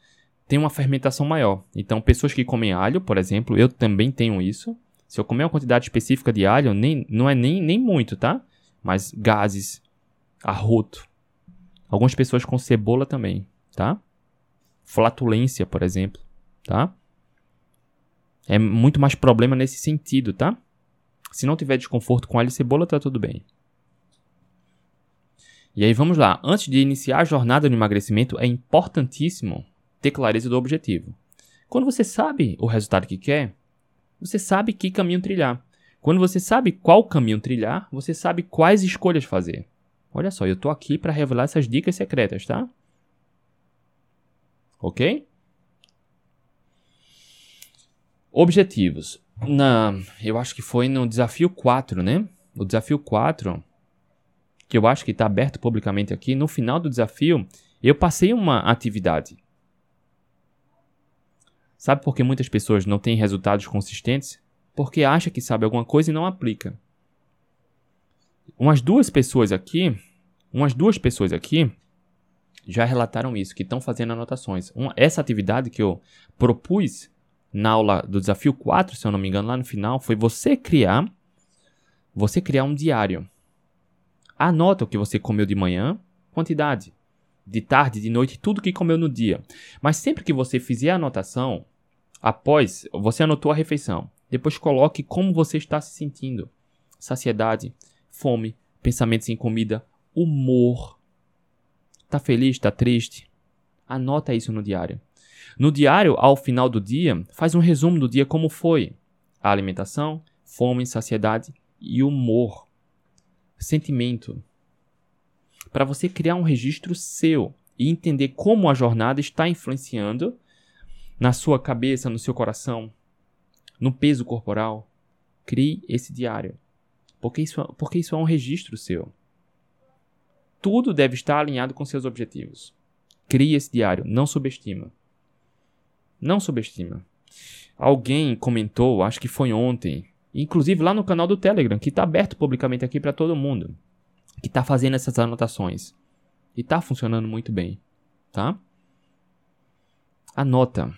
S1: tem uma fermentação maior. Então, pessoas que comem alho, por exemplo, eu também tenho isso. Se eu comer uma quantidade específica de alho, nem, não é nem, nem muito, tá? Mas gases, arroto. Algumas pessoas com cebola também, tá? Flatulência, por exemplo, tá? É muito mais problema nesse sentido, tá? Se não tiver desconforto com alho e cebola, tá tudo bem. E aí vamos lá. Antes de iniciar a jornada no emagrecimento, é importantíssimo ter clareza do objetivo. Quando você sabe o resultado que quer, você sabe que caminho trilhar. Quando você sabe qual caminho trilhar, você sabe quais escolhas fazer. Olha só, eu tô aqui para revelar essas dicas secretas, tá? Ok? Objetivos. Na, eu acho que foi no desafio 4, né? O desafio 4, que eu acho que está aberto publicamente aqui, no final do desafio, eu passei uma atividade. Sabe por que muitas pessoas não têm resultados consistentes? Porque acha que sabe alguma coisa e não aplica. Umas duas pessoas aqui, umas duas pessoas aqui já relataram isso, que estão fazendo anotações. Essa atividade que eu propus na aula do desafio 4, se eu não me engano, lá no final, foi você criar você criar um diário. Anota o que você comeu de manhã, quantidade, de tarde, de noite, tudo que comeu no dia. Mas sempre que você fizer a anotação, Após, você anotou a refeição. Depois coloque como você está se sentindo. Saciedade, fome, pensamentos em comida, humor. Tá feliz, tá triste? Anota isso no diário. No diário, ao final do dia, faz um resumo do dia como foi. A alimentação, fome, saciedade e humor. Sentimento. Para você criar um registro seu e entender como a jornada está influenciando na sua cabeça, no seu coração, no peso corporal. Crie esse diário. Porque isso, é, porque isso é um registro seu. Tudo deve estar alinhado com seus objetivos. Crie esse diário. Não subestima. Não subestima. Alguém comentou, acho que foi ontem, inclusive lá no canal do Telegram, que está aberto publicamente aqui para todo mundo, que está fazendo essas anotações. E está funcionando muito bem. Tá? Anota.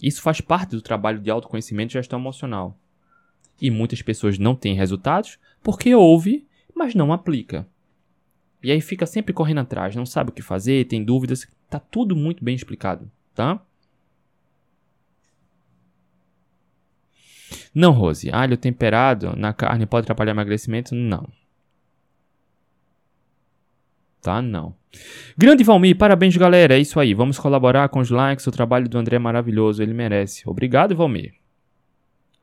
S1: Isso faz parte do trabalho de autoconhecimento e gestão emocional. E muitas pessoas não têm resultados porque ouve, mas não aplica. E aí fica sempre correndo atrás, não sabe o que fazer, tem dúvidas, tá tudo muito bem explicado, tá? Não, Rose, alho temperado na carne pode atrapalhar o emagrecimento? Não tá? Não. Grande Valmir, parabéns, galera. É isso aí. Vamos colaborar com os likes. O trabalho do André é maravilhoso. Ele merece. Obrigado, Valmir.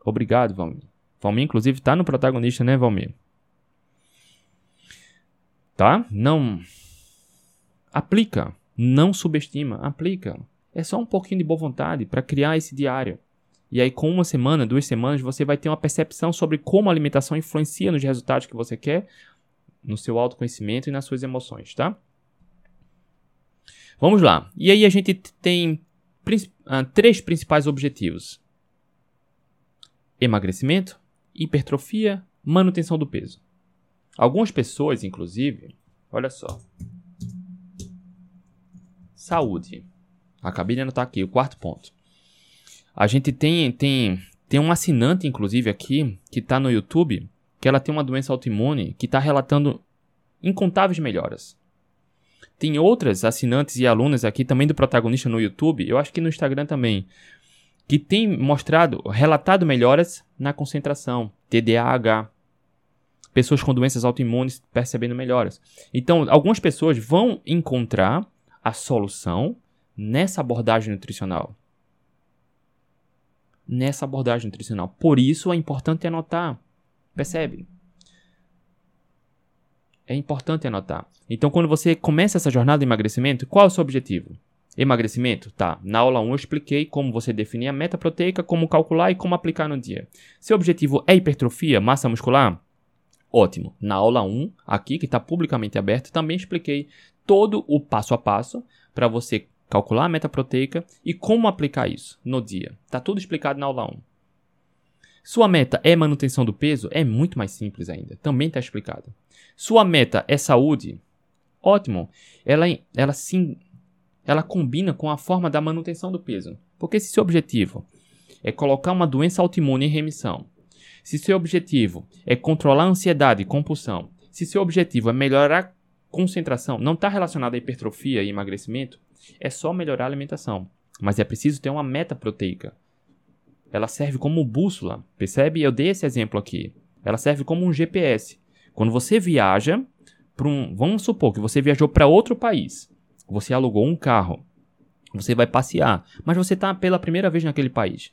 S1: Obrigado, Valmir. Valmir, inclusive, tá no protagonista, né, Valmir? Tá? Não. Aplica. Não subestima. Aplica. É só um pouquinho de boa vontade para criar esse diário. E aí, com uma semana, duas semanas, você vai ter uma percepção sobre como a alimentação influencia nos resultados que você quer no seu autoconhecimento e nas suas emoções, tá? Vamos lá. E aí a gente tem uh, três principais objetivos: emagrecimento, hipertrofia, manutenção do peso. Algumas pessoas, inclusive, olha só. Saúde. Acabei de anotar aqui o quarto ponto. A gente tem tem tem um assinante, inclusive, aqui, que está no YouTube, que ela tem uma doença autoimune que está relatando incontáveis melhoras. Tem outras assinantes e alunas aqui também do protagonista no YouTube, eu acho que no Instagram também, que tem mostrado, relatado melhoras na concentração, TDAH, pessoas com doenças autoimunes percebendo melhoras. Então, algumas pessoas vão encontrar a solução nessa abordagem nutricional. Nessa abordagem nutricional. Por isso é importante anotar. Percebe? É importante anotar. Então, quando você começa essa jornada de emagrecimento, qual é o seu objetivo? Emagrecimento? Tá. Na aula 1 eu expliquei como você definir a meta proteica, como calcular e como aplicar no dia. Seu objetivo é hipertrofia, massa muscular? Ótimo. Na aula 1, aqui que está publicamente aberto, também expliquei todo o passo a passo para você calcular a meta proteica e como aplicar isso no dia. Está tudo explicado na aula 1. Sua meta é manutenção do peso? É muito mais simples ainda. Também está explicado. Sua meta é saúde? Ótimo. Ela, ela sim, ela combina com a forma da manutenção do peso. Porque se seu objetivo é colocar uma doença autoimune em remissão, se seu objetivo é controlar a ansiedade e compulsão, se seu objetivo é melhorar a concentração, não está relacionado a hipertrofia e emagrecimento, é só melhorar a alimentação. Mas é preciso ter uma meta proteica. Ela serve como bússola, percebe? Eu dei esse exemplo aqui. Ela serve como um GPS. Quando você viaja para um, vamos supor que você viajou para outro país, você alugou um carro, você vai passear, mas você está pela primeira vez naquele país.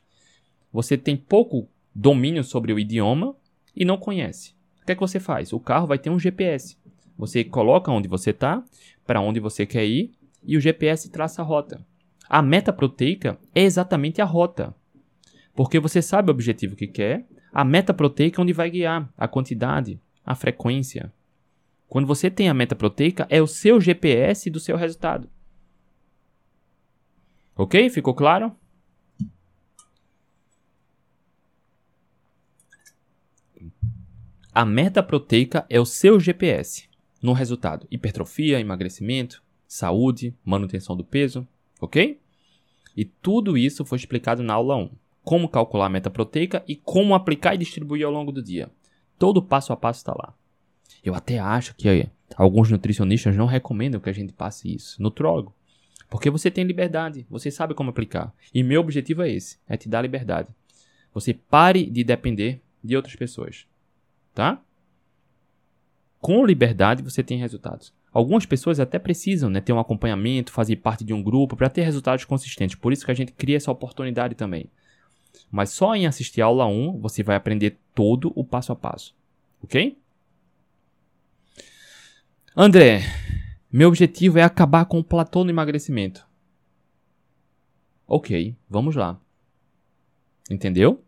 S1: Você tem pouco domínio sobre o idioma e não conhece. O que é que você faz? O carro vai ter um GPS. Você coloca onde você está, para onde você quer ir e o GPS traça a rota. A meta proteica é exatamente a rota. Porque você sabe o objetivo que quer, a meta proteica é onde vai guiar a quantidade, a frequência. Quando você tem a meta proteica, é o seu GPS do seu resultado. Ok? Ficou claro? A meta proteica é o seu GPS no resultado: hipertrofia, emagrecimento, saúde, manutenção do peso, ok? E tudo isso foi explicado na aula 1. Como calcular a meta proteica e como aplicar e distribuir ao longo do dia. Todo passo a passo está lá. Eu até acho que alguns nutricionistas não recomendam que a gente passe isso. Nutrólogo. Porque você tem liberdade, você sabe como aplicar. E meu objetivo é esse, é te dar liberdade. Você pare de depender de outras pessoas. Tá? Com liberdade você tem resultados. Algumas pessoas até precisam né, ter um acompanhamento, fazer parte de um grupo para ter resultados consistentes. Por isso que a gente cria essa oportunidade também. Mas só em assistir a aula 1 você vai aprender todo o passo a passo. Ok? André, meu objetivo é acabar com o platô no emagrecimento. Ok, vamos lá. Entendeu?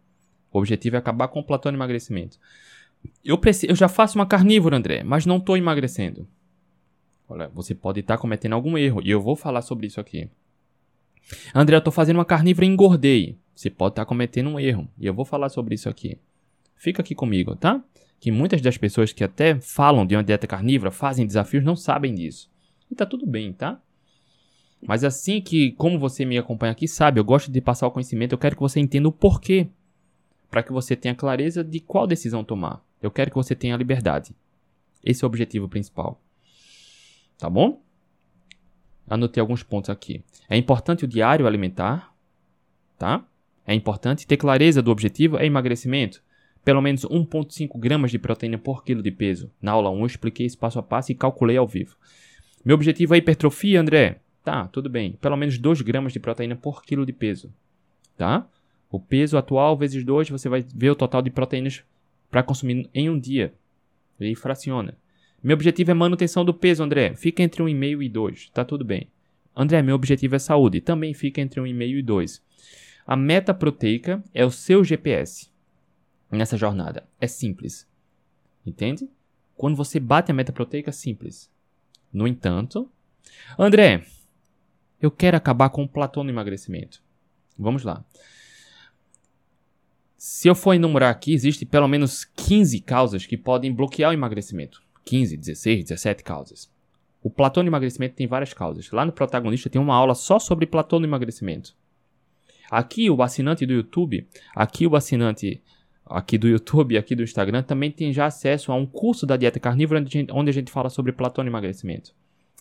S1: O objetivo é acabar com o platô no emagrecimento. Eu, preciso, eu já faço uma carnívora, André, mas não estou emagrecendo. Olha, você pode estar tá cometendo algum erro e eu vou falar sobre isso aqui. André, eu estou fazendo uma carnívora e engordei. Você pode estar tá cometendo um erro e eu vou falar sobre isso aqui. Fica aqui comigo, tá? Que muitas das pessoas que até falam de uma dieta carnívora, fazem desafios, não sabem disso. E tá tudo bem, tá? Mas assim que, como você me acompanha aqui, sabe, eu gosto de passar o conhecimento, eu quero que você entenda o porquê. Para que você tenha clareza de qual decisão tomar. Eu quero que você tenha liberdade. Esse é o objetivo principal. Tá bom? Anotei alguns pontos aqui. É importante o diário alimentar, tá? É importante ter clareza do objetivo é emagrecimento. Pelo menos 1,5 gramas de proteína por quilo de peso. Na aula 1 eu expliquei isso passo a passo e calculei ao vivo. Meu objetivo é hipertrofia, André. Tá, tudo bem. Pelo menos 2 gramas de proteína por quilo de peso. Tá? O peso atual vezes 2, você vai ver o total de proteínas para consumir em um dia. Ele fraciona. Meu objetivo é manutenção do peso, André. Fica entre 1,5 e 2. Tá tudo bem. André, meu objetivo é saúde. Também fica entre 1,5 e 2. A meta proteica é o seu GPS nessa jornada. É simples. Entende? Quando você bate a meta proteica, é simples. No entanto, André, eu quero acabar com o platô no emagrecimento. Vamos lá. Se eu for enumerar aqui, existe pelo menos 15 causas que podem bloquear o emagrecimento. 15, 16, 17 causas. O platô no emagrecimento tem várias causas. Lá no protagonista tem uma aula só sobre platô no emagrecimento. Aqui o assinante do YouTube, aqui o assinante aqui do YouTube e aqui do Instagram também tem já acesso a um curso da dieta carnívora onde a gente, onde a gente fala sobre platô no emagrecimento,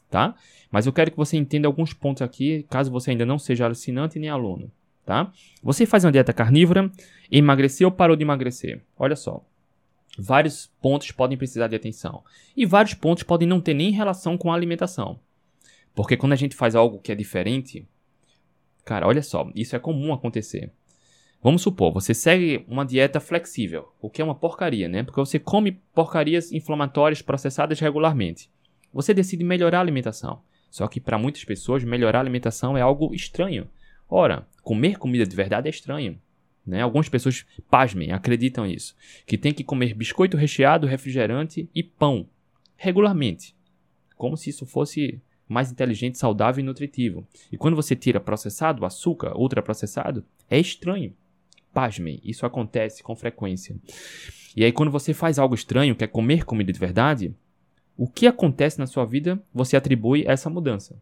S1: tá? Mas eu quero que você entenda alguns pontos aqui, caso você ainda não seja assinante nem aluno tá? Você faz uma dieta carnívora, emagreceu ou parou de emagrecer? Olha só. Vários pontos podem precisar de atenção. E vários pontos podem não ter nem relação com a alimentação. Porque quando a gente faz algo que é diferente, cara, olha só, isso é comum acontecer. Vamos supor, você segue uma dieta flexível, o que é uma porcaria, né? Porque você come porcarias inflamatórias processadas regularmente. Você decide melhorar a alimentação. Só que para muitas pessoas, melhorar a alimentação é algo estranho. Ora, comer comida de verdade é estranho. Né? Algumas pessoas, pasmem, acreditam nisso. Que tem que comer biscoito recheado, refrigerante e pão. Regularmente. Como se isso fosse mais inteligente, saudável e nutritivo. E quando você tira processado, açúcar, ultraprocessado, é estranho. Pasmem, isso acontece com frequência. E aí, quando você faz algo estranho, que é comer comida de verdade, o que acontece na sua vida, você atribui a essa mudança.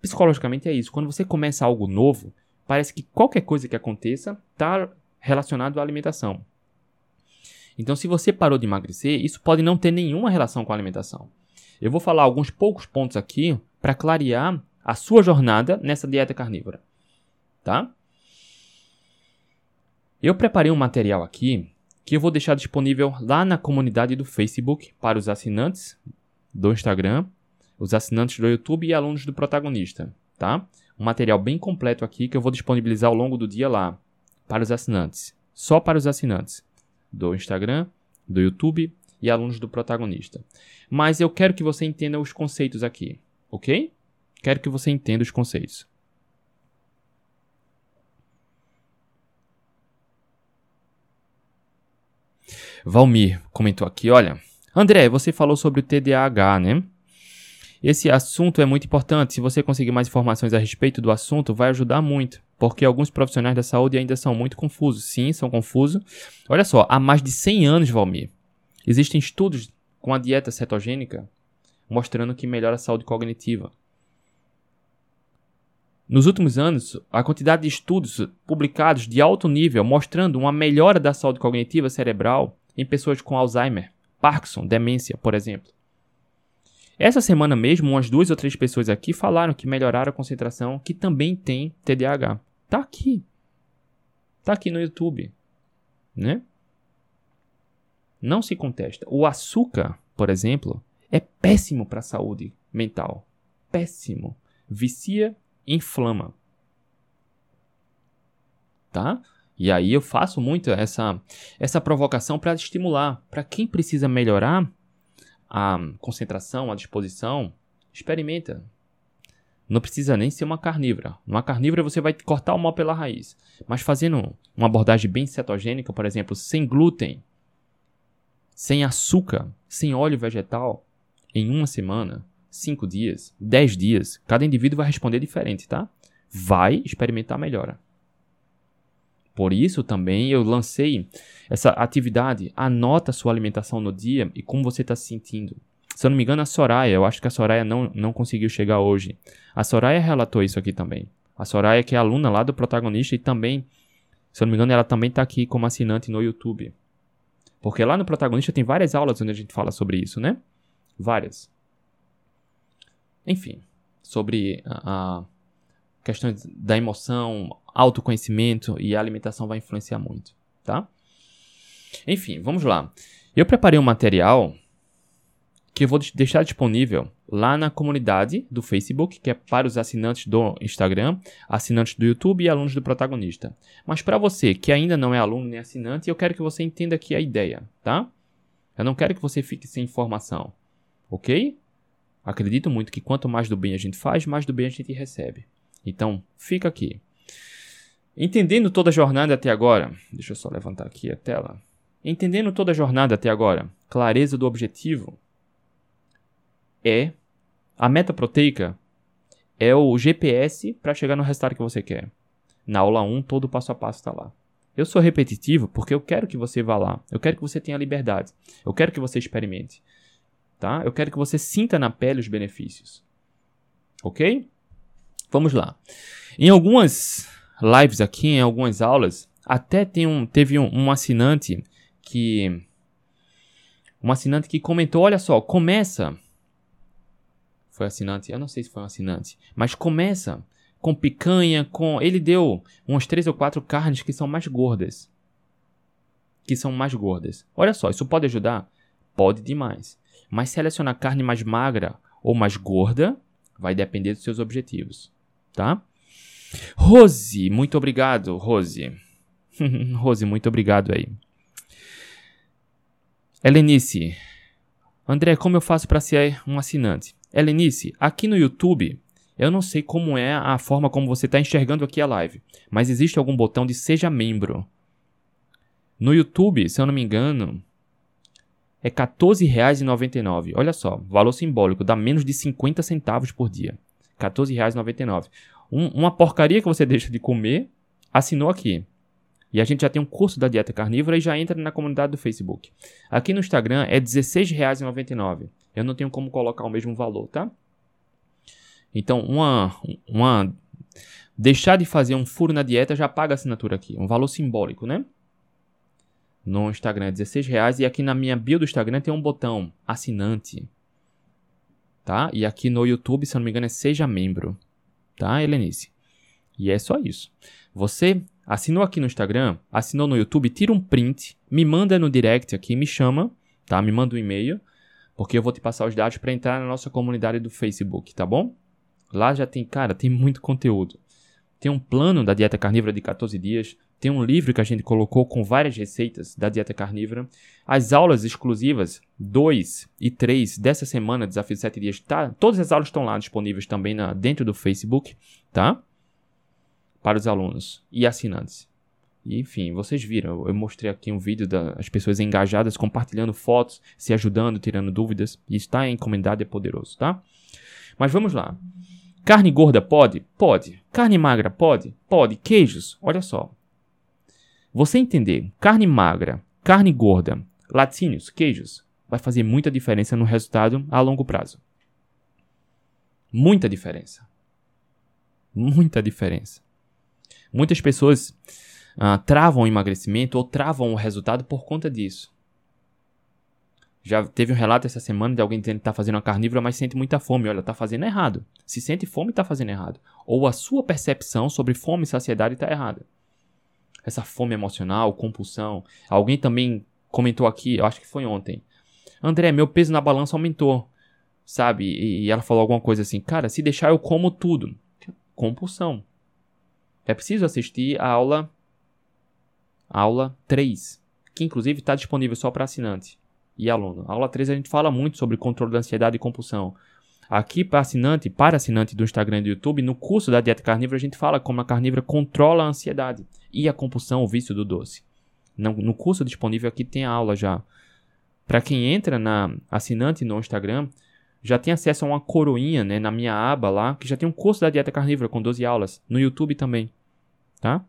S1: Psicologicamente é isso. Quando você começa algo novo, parece que qualquer coisa que aconteça está relacionado à alimentação. Então, se você parou de emagrecer, isso pode não ter nenhuma relação com a alimentação. Eu vou falar alguns poucos pontos aqui para clarear a sua jornada nessa dieta carnívora, tá? Eu preparei um material aqui que eu vou deixar disponível lá na comunidade do Facebook para os assinantes do Instagram, os assinantes do YouTube e alunos do protagonista, tá? Um material bem completo aqui que eu vou disponibilizar ao longo do dia lá para os assinantes, só para os assinantes do Instagram, do YouTube e alunos do protagonista. Mas eu quero que você entenda os conceitos aqui, ok? Quero que você entenda os conceitos. Valmir comentou aqui, olha, André, você falou sobre o TDAH, né? Esse assunto é muito importante. Se você conseguir mais informações a respeito do assunto, vai ajudar muito porque alguns profissionais da saúde ainda são muito confusos. Sim, são confusos. Olha só, há mais de 100 anos, Valmir, existem estudos com a dieta cetogênica mostrando que melhora a saúde cognitiva. Nos últimos anos, a quantidade de estudos publicados de alto nível mostrando uma melhora da saúde cognitiva cerebral em pessoas com Alzheimer, Parkinson, demência, por exemplo. Essa semana mesmo, umas duas ou três pessoas aqui falaram que melhoraram a concentração, que também tem TDAH. Tá aqui. Tá aqui no YouTube, né? Não se contesta. O açúcar, por exemplo, é péssimo para a saúde mental. Péssimo. Vicia, inflama. Tá? E aí eu faço muito essa essa provocação para estimular, para quem precisa melhorar a concentração, a disposição, experimenta, não precisa nem ser uma carnívora. Numa carnívora você vai cortar o mal pela raiz. Mas fazendo uma abordagem bem cetogênica, por exemplo, sem glúten, sem açúcar, sem óleo vegetal, em uma semana, cinco dias, dez dias, cada indivíduo vai responder diferente, tá? Vai experimentar melhora. Por isso também eu lancei essa atividade. Anota sua alimentação no dia e como você está se sentindo. Se eu não me engano, a Soraya, eu acho que a Soraya não, não conseguiu chegar hoje. A Soraya relatou isso aqui também. A Soraya, que é aluna lá do protagonista e também, se eu não me engano, ela também está aqui como assinante no YouTube. Porque lá no protagonista tem várias aulas onde a gente fala sobre isso, né? Várias. Enfim, sobre a, questões da emoção, autoconhecimento e a alimentação vai influenciar muito, tá? Enfim, vamos lá. Eu preparei um material que eu vou deixar disponível lá na comunidade do Facebook, que é para os assinantes do Instagram, assinantes do YouTube e alunos do protagonista. Mas para você que ainda não é aluno nem assinante, eu quero que você entenda aqui a ideia, tá? Eu não quero que você fique sem informação, ok? Acredito muito que quanto mais do bem a gente faz, mais do bem a gente recebe. Então, fica aqui. Entendendo toda a jornada até agora, deixa eu só levantar aqui a tela. Entendendo toda a jornada até agora, clareza do objetivo, é a meta proteica é o GPS para chegar no resultado que você quer. Na aula 1, todo o passo a passo está lá. Eu sou repetitivo porque eu quero que você vá lá. Eu quero que você tenha liberdade. Eu quero que você experimente. Tá? Eu quero que você sinta na pele os benefícios. Ok? Vamos lá. Em algumas lives aqui, em algumas aulas, até tem um, teve um, um assinante que. Um assinante que comentou: olha só, começa foi assinante, eu não sei se foi um assinante, mas começa com picanha, com. Ele deu umas três ou quatro carnes que são mais gordas. Que são mais gordas. Olha só, isso pode ajudar? Pode demais. Mas selecionar carne mais magra ou mais gorda vai depender dos seus objetivos, tá? Rose, muito obrigado, Rose. [laughs] Rose, muito obrigado aí. Helenice, André, como eu faço para ser um assinante? Helenice, aqui no YouTube, eu não sei como é a forma como você está enxergando aqui a live, mas existe algum botão de seja membro. No YouTube, se eu não me engano, é R$ 14,99. Olha só, valor simbólico, dá menos de 50 centavos por dia. R$ 14,99. Um, uma porcaria que você [laughs] deixa de comer, assinou aqui. E a gente já tem um curso da dieta carnívora e já entra na comunidade do Facebook. Aqui no Instagram é R$16,99. Eu não tenho como colocar o mesmo valor, tá? Então, uma, uma deixar de fazer um furo na dieta já paga a assinatura aqui. Um valor simbólico, né? No Instagram é 16 reais e aqui na minha bio do Instagram tem um botão assinante, tá? E aqui no YouTube, se eu não me engano, é seja membro, tá, Helenice? E é só isso. Você assinou aqui no Instagram, assinou no YouTube, tira um print, me manda no direct aqui, me chama, tá? Me manda um e-mail, porque eu vou te passar os dados para entrar na nossa comunidade do Facebook, tá bom? Lá já tem, cara, tem muito conteúdo. Tem um plano da dieta carnívora de 14 dias, tem um livro que a gente colocou com várias receitas da dieta carnívora. As aulas exclusivas 2 e 3 dessa semana, Desafio de 7 dias, tá? Todas as aulas estão lá disponíveis também na, dentro do Facebook, tá? Para os alunos e assinantes. E, enfim, vocês viram, eu mostrei aqui um vídeo das pessoas engajadas, compartilhando fotos, se ajudando, tirando dúvidas. E estar em comunidade é poderoso, tá? Mas vamos lá. Carne gorda pode? Pode. Carne magra pode? Pode. Queijos? Olha só. Você entender carne magra, carne gorda, laticínios, queijos, vai fazer muita diferença no resultado a longo prazo. Muita diferença. Muita diferença. Muitas pessoas ah, travam o emagrecimento ou travam o resultado por conta disso. Já teve um relato essa semana de alguém dizendo que está fazendo uma carnívora, mas sente muita fome. Olha, está fazendo errado. Se sente fome, está fazendo errado. Ou a sua percepção sobre fome e saciedade está errada essa fome emocional, compulsão. Alguém também comentou aqui, eu acho que foi ontem. André, meu peso na balança aumentou, sabe? E, e ela falou alguma coisa assim, cara, se deixar eu como tudo. Compulsão. É preciso assistir a aula aula 3, que inclusive está disponível só para assinante e aluno. A aula 3 a gente fala muito sobre controle da ansiedade e compulsão. Aqui para assinante, para assinante do Instagram e do YouTube, no curso da dieta carnívora a gente fala como a carnívora controla a ansiedade e a compulsão, o vício do doce. No, no curso disponível aqui tem a aula já. Para quem entra na assinante no Instagram, já tem acesso a uma coroinha, né, na minha aba lá, que já tem um curso da dieta carnívora com 12 aulas, no YouTube também, tá?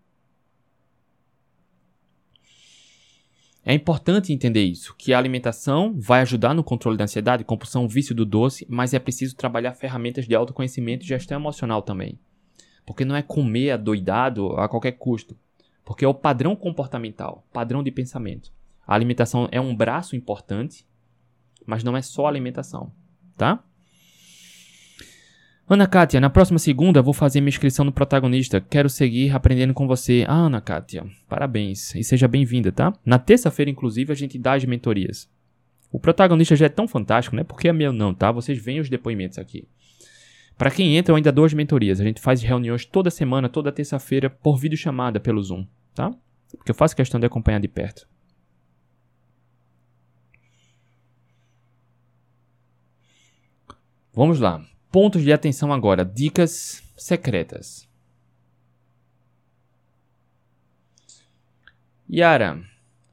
S1: É importante entender isso, que a alimentação vai ajudar no controle da ansiedade, compulsão, vício do doce, mas é preciso trabalhar ferramentas de autoconhecimento e gestão emocional também. Porque não é comer adoidado a qualquer custo. Porque é o padrão comportamental, padrão de pensamento. A alimentação é um braço importante, mas não é só alimentação, tá? Ana Kátia, na próxima segunda vou fazer minha inscrição no protagonista. Quero seguir aprendendo com você. Ah, Ana Kátia, parabéns e seja bem-vinda, tá? Na terça-feira, inclusive, a gente dá as mentorias. O protagonista já é tão fantástico, né? Porque é meu não, tá? Vocês veem os depoimentos aqui. Para quem entra, eu ainda dou as mentorias. A gente faz reuniões toda semana, toda terça-feira, por videochamada pelo Zoom, tá? Porque eu faço questão de acompanhar de perto. Vamos lá. Pontos de atenção agora. Dicas secretas. Yara.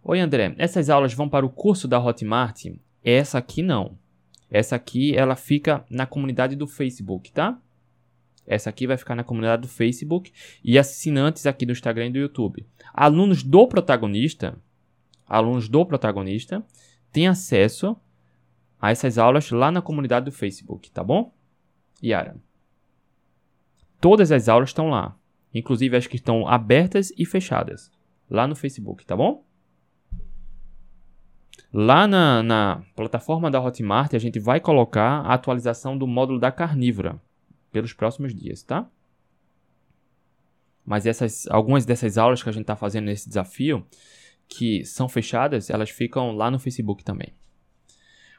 S1: Oi, André. Essas aulas vão para o curso da Hotmart? Essa aqui não. Essa aqui, ela fica na comunidade do Facebook, tá? Essa aqui vai ficar na comunidade do Facebook e assinantes aqui do Instagram e do YouTube. Alunos do protagonista, alunos do protagonista, têm acesso a essas aulas lá na comunidade do Facebook, tá bom? Yara. Todas as aulas estão lá, inclusive as que estão abertas e fechadas, lá no Facebook, tá bom? Lá na, na, plataforma da Hotmart, a gente vai colocar a atualização do módulo da carnívora pelos próximos dias, tá? Mas essas, algumas dessas aulas que a gente está fazendo nesse desafio, que são fechadas, elas ficam lá no Facebook também.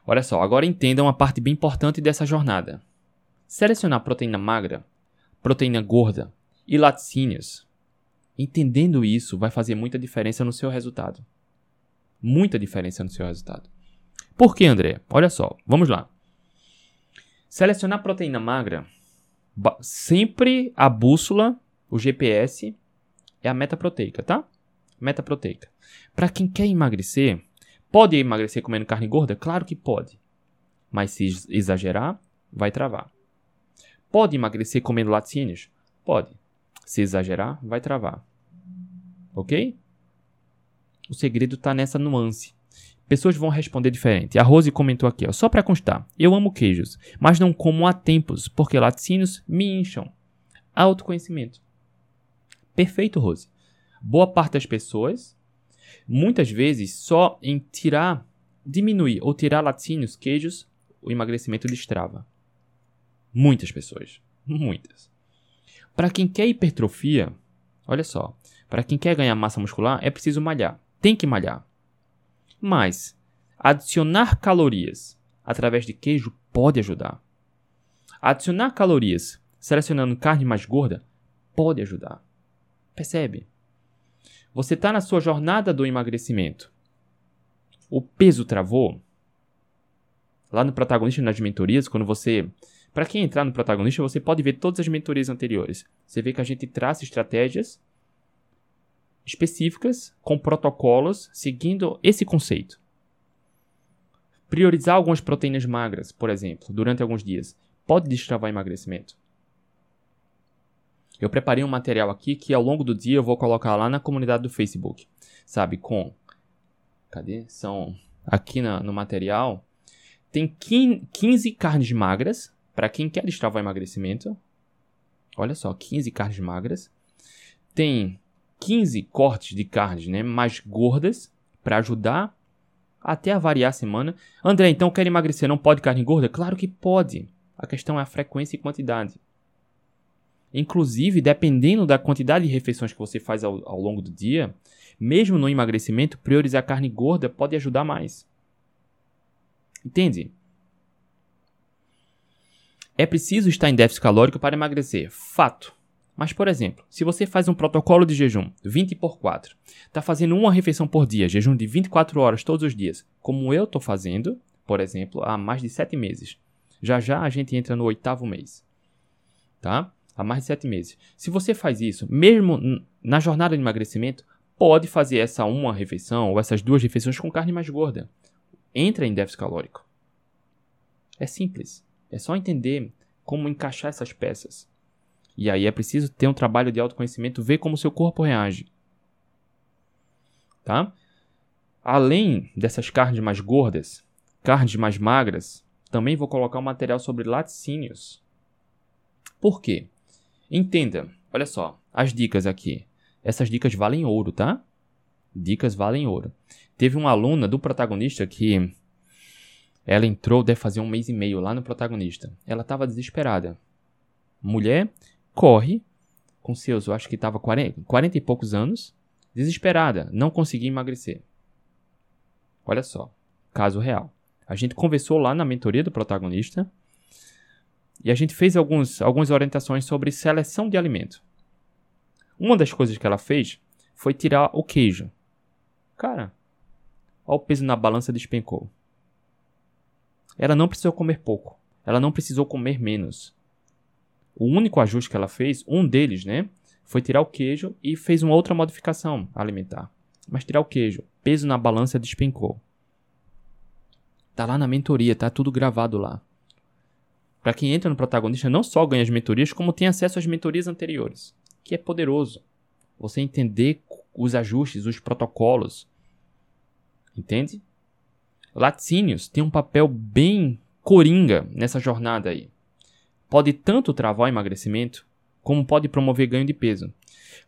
S1: Olha só, agora entendam a parte bem importante dessa jornada. Selecionar proteína magra, proteína gorda e laticínios. Entendendo isso vai fazer muita diferença no seu resultado muita diferença no seu resultado. Por que, André? Olha só, vamos lá. Selecionar proteína magra, sempre a bússola, o GPS, é a meta proteica, tá? Meta proteica. Para quem quer emagrecer, pode emagrecer comendo carne gorda? Claro que pode. Mas se exagerar, vai travar. Pode emagrecer comendo laticínios? Pode. Se exagerar, vai travar. Ok? O segredo está nessa nuance. Pessoas vão responder diferente. A Rose comentou aqui, ó, só para constar. Eu amo queijos, mas não como há tempos, porque laticínios me incham. Autoconhecimento. Perfeito, Rose. Boa parte das pessoas, muitas vezes, só em tirar, diminuir ou tirar laticínios, queijos, o emagrecimento destrava. Muitas pessoas. Muitas. Para quem quer hipertrofia, olha só, para quem quer ganhar massa muscular, é preciso malhar. Tem que malhar. Mas adicionar calorias através de queijo pode ajudar. Adicionar calorias selecionando carne mais gorda pode ajudar. Percebe? Você está na sua jornada do emagrecimento. O peso travou. Lá no protagonista nas mentorias, quando você para quem entrar no protagonista, você pode ver todas as mentorias anteriores. Você vê que a gente traça estratégias específicas com protocolos seguindo esse conceito. Priorizar algumas proteínas magras, por exemplo, durante alguns dias, pode destravar emagrecimento. Eu preparei um material aqui que ao longo do dia eu vou colocar lá na comunidade do Facebook, sabe? Com. Cadê? São. Aqui na, no material. Tem 15 carnes magras para quem quer destravar emagrecimento. Olha só, 15 carnes magras. Tem 15 cortes de carnes né, mais gordas para ajudar até a variar a semana. André, então quer emagrecer, não pode carne gorda? Claro que pode. A questão é a frequência e quantidade. Inclusive, dependendo da quantidade de refeições que você faz ao, ao longo do dia, mesmo no emagrecimento, priorizar carne gorda pode ajudar mais. Entende? É preciso estar em déficit calórico para emagrecer. Fato. Mas, por exemplo, se você faz um protocolo de jejum 20 por 4, está fazendo uma refeição por dia, jejum de 24 horas todos os dias, como eu estou fazendo, por exemplo, há mais de 7 meses. Já já a gente entra no oitavo mês. Tá? Há mais de 7 meses. Se você faz isso, mesmo na jornada de emagrecimento, pode fazer essa uma refeição ou essas duas refeições com carne mais gorda. Entra em déficit calórico. É simples. É só entender como encaixar essas peças. E aí é preciso ter um trabalho de autoconhecimento, ver como seu corpo reage. Tá? Além dessas carnes mais gordas, carnes mais magras, também vou colocar um material sobre laticínios. Por quê? Entenda, olha só, as dicas aqui. Essas dicas valem ouro, tá? Dicas valem ouro. Teve uma aluna do protagonista que ela entrou, deve fazer um mês e meio lá no protagonista. Ela estava desesperada. Mulher corre com seus, eu acho que estava 40, 40 e poucos anos, desesperada, não conseguia emagrecer. Olha só, caso real. A gente conversou lá na mentoria do protagonista e a gente fez alguns, algumas orientações sobre seleção de alimento. Uma das coisas que ela fez foi tirar o queijo. Cara, olha o peso na balança despencou. Ela não precisou comer pouco. Ela não precisou comer menos. O único ajuste que ela fez, um deles, né, foi tirar o queijo e fez uma outra modificação alimentar. Mas tirar o queijo, peso na balança despencou. Tá lá na mentoria, tá tudo gravado lá. Para quem entra no protagonista, não só ganha as mentorias, como tem acesso às mentorias anteriores, que é poderoso. Você entender os ajustes, os protocolos. Entende? Laticínios tem um papel bem coringa nessa jornada aí. Pode tanto travar o emagrecimento, como pode promover ganho de peso.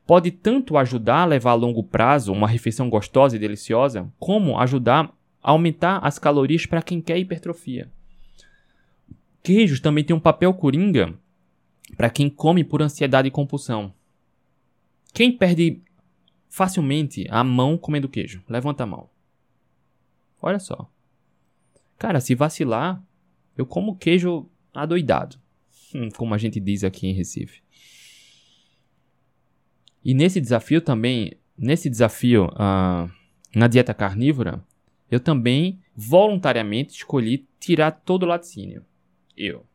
S1: Pode tanto ajudar a levar a longo prazo uma refeição gostosa e deliciosa, como ajudar a aumentar as calorias para quem quer hipertrofia. Queijos também tem um papel coringa para quem come por ansiedade e compulsão. Quem perde facilmente a mão comendo queijo? Levanta a mão. Olha só. Cara, se vacilar, eu como queijo adoidado. Hum, como a gente diz aqui em Recife. E nesse desafio também, nesse desafio uh, na dieta carnívora, eu também voluntariamente escolhi tirar todo o laticínio. Eu.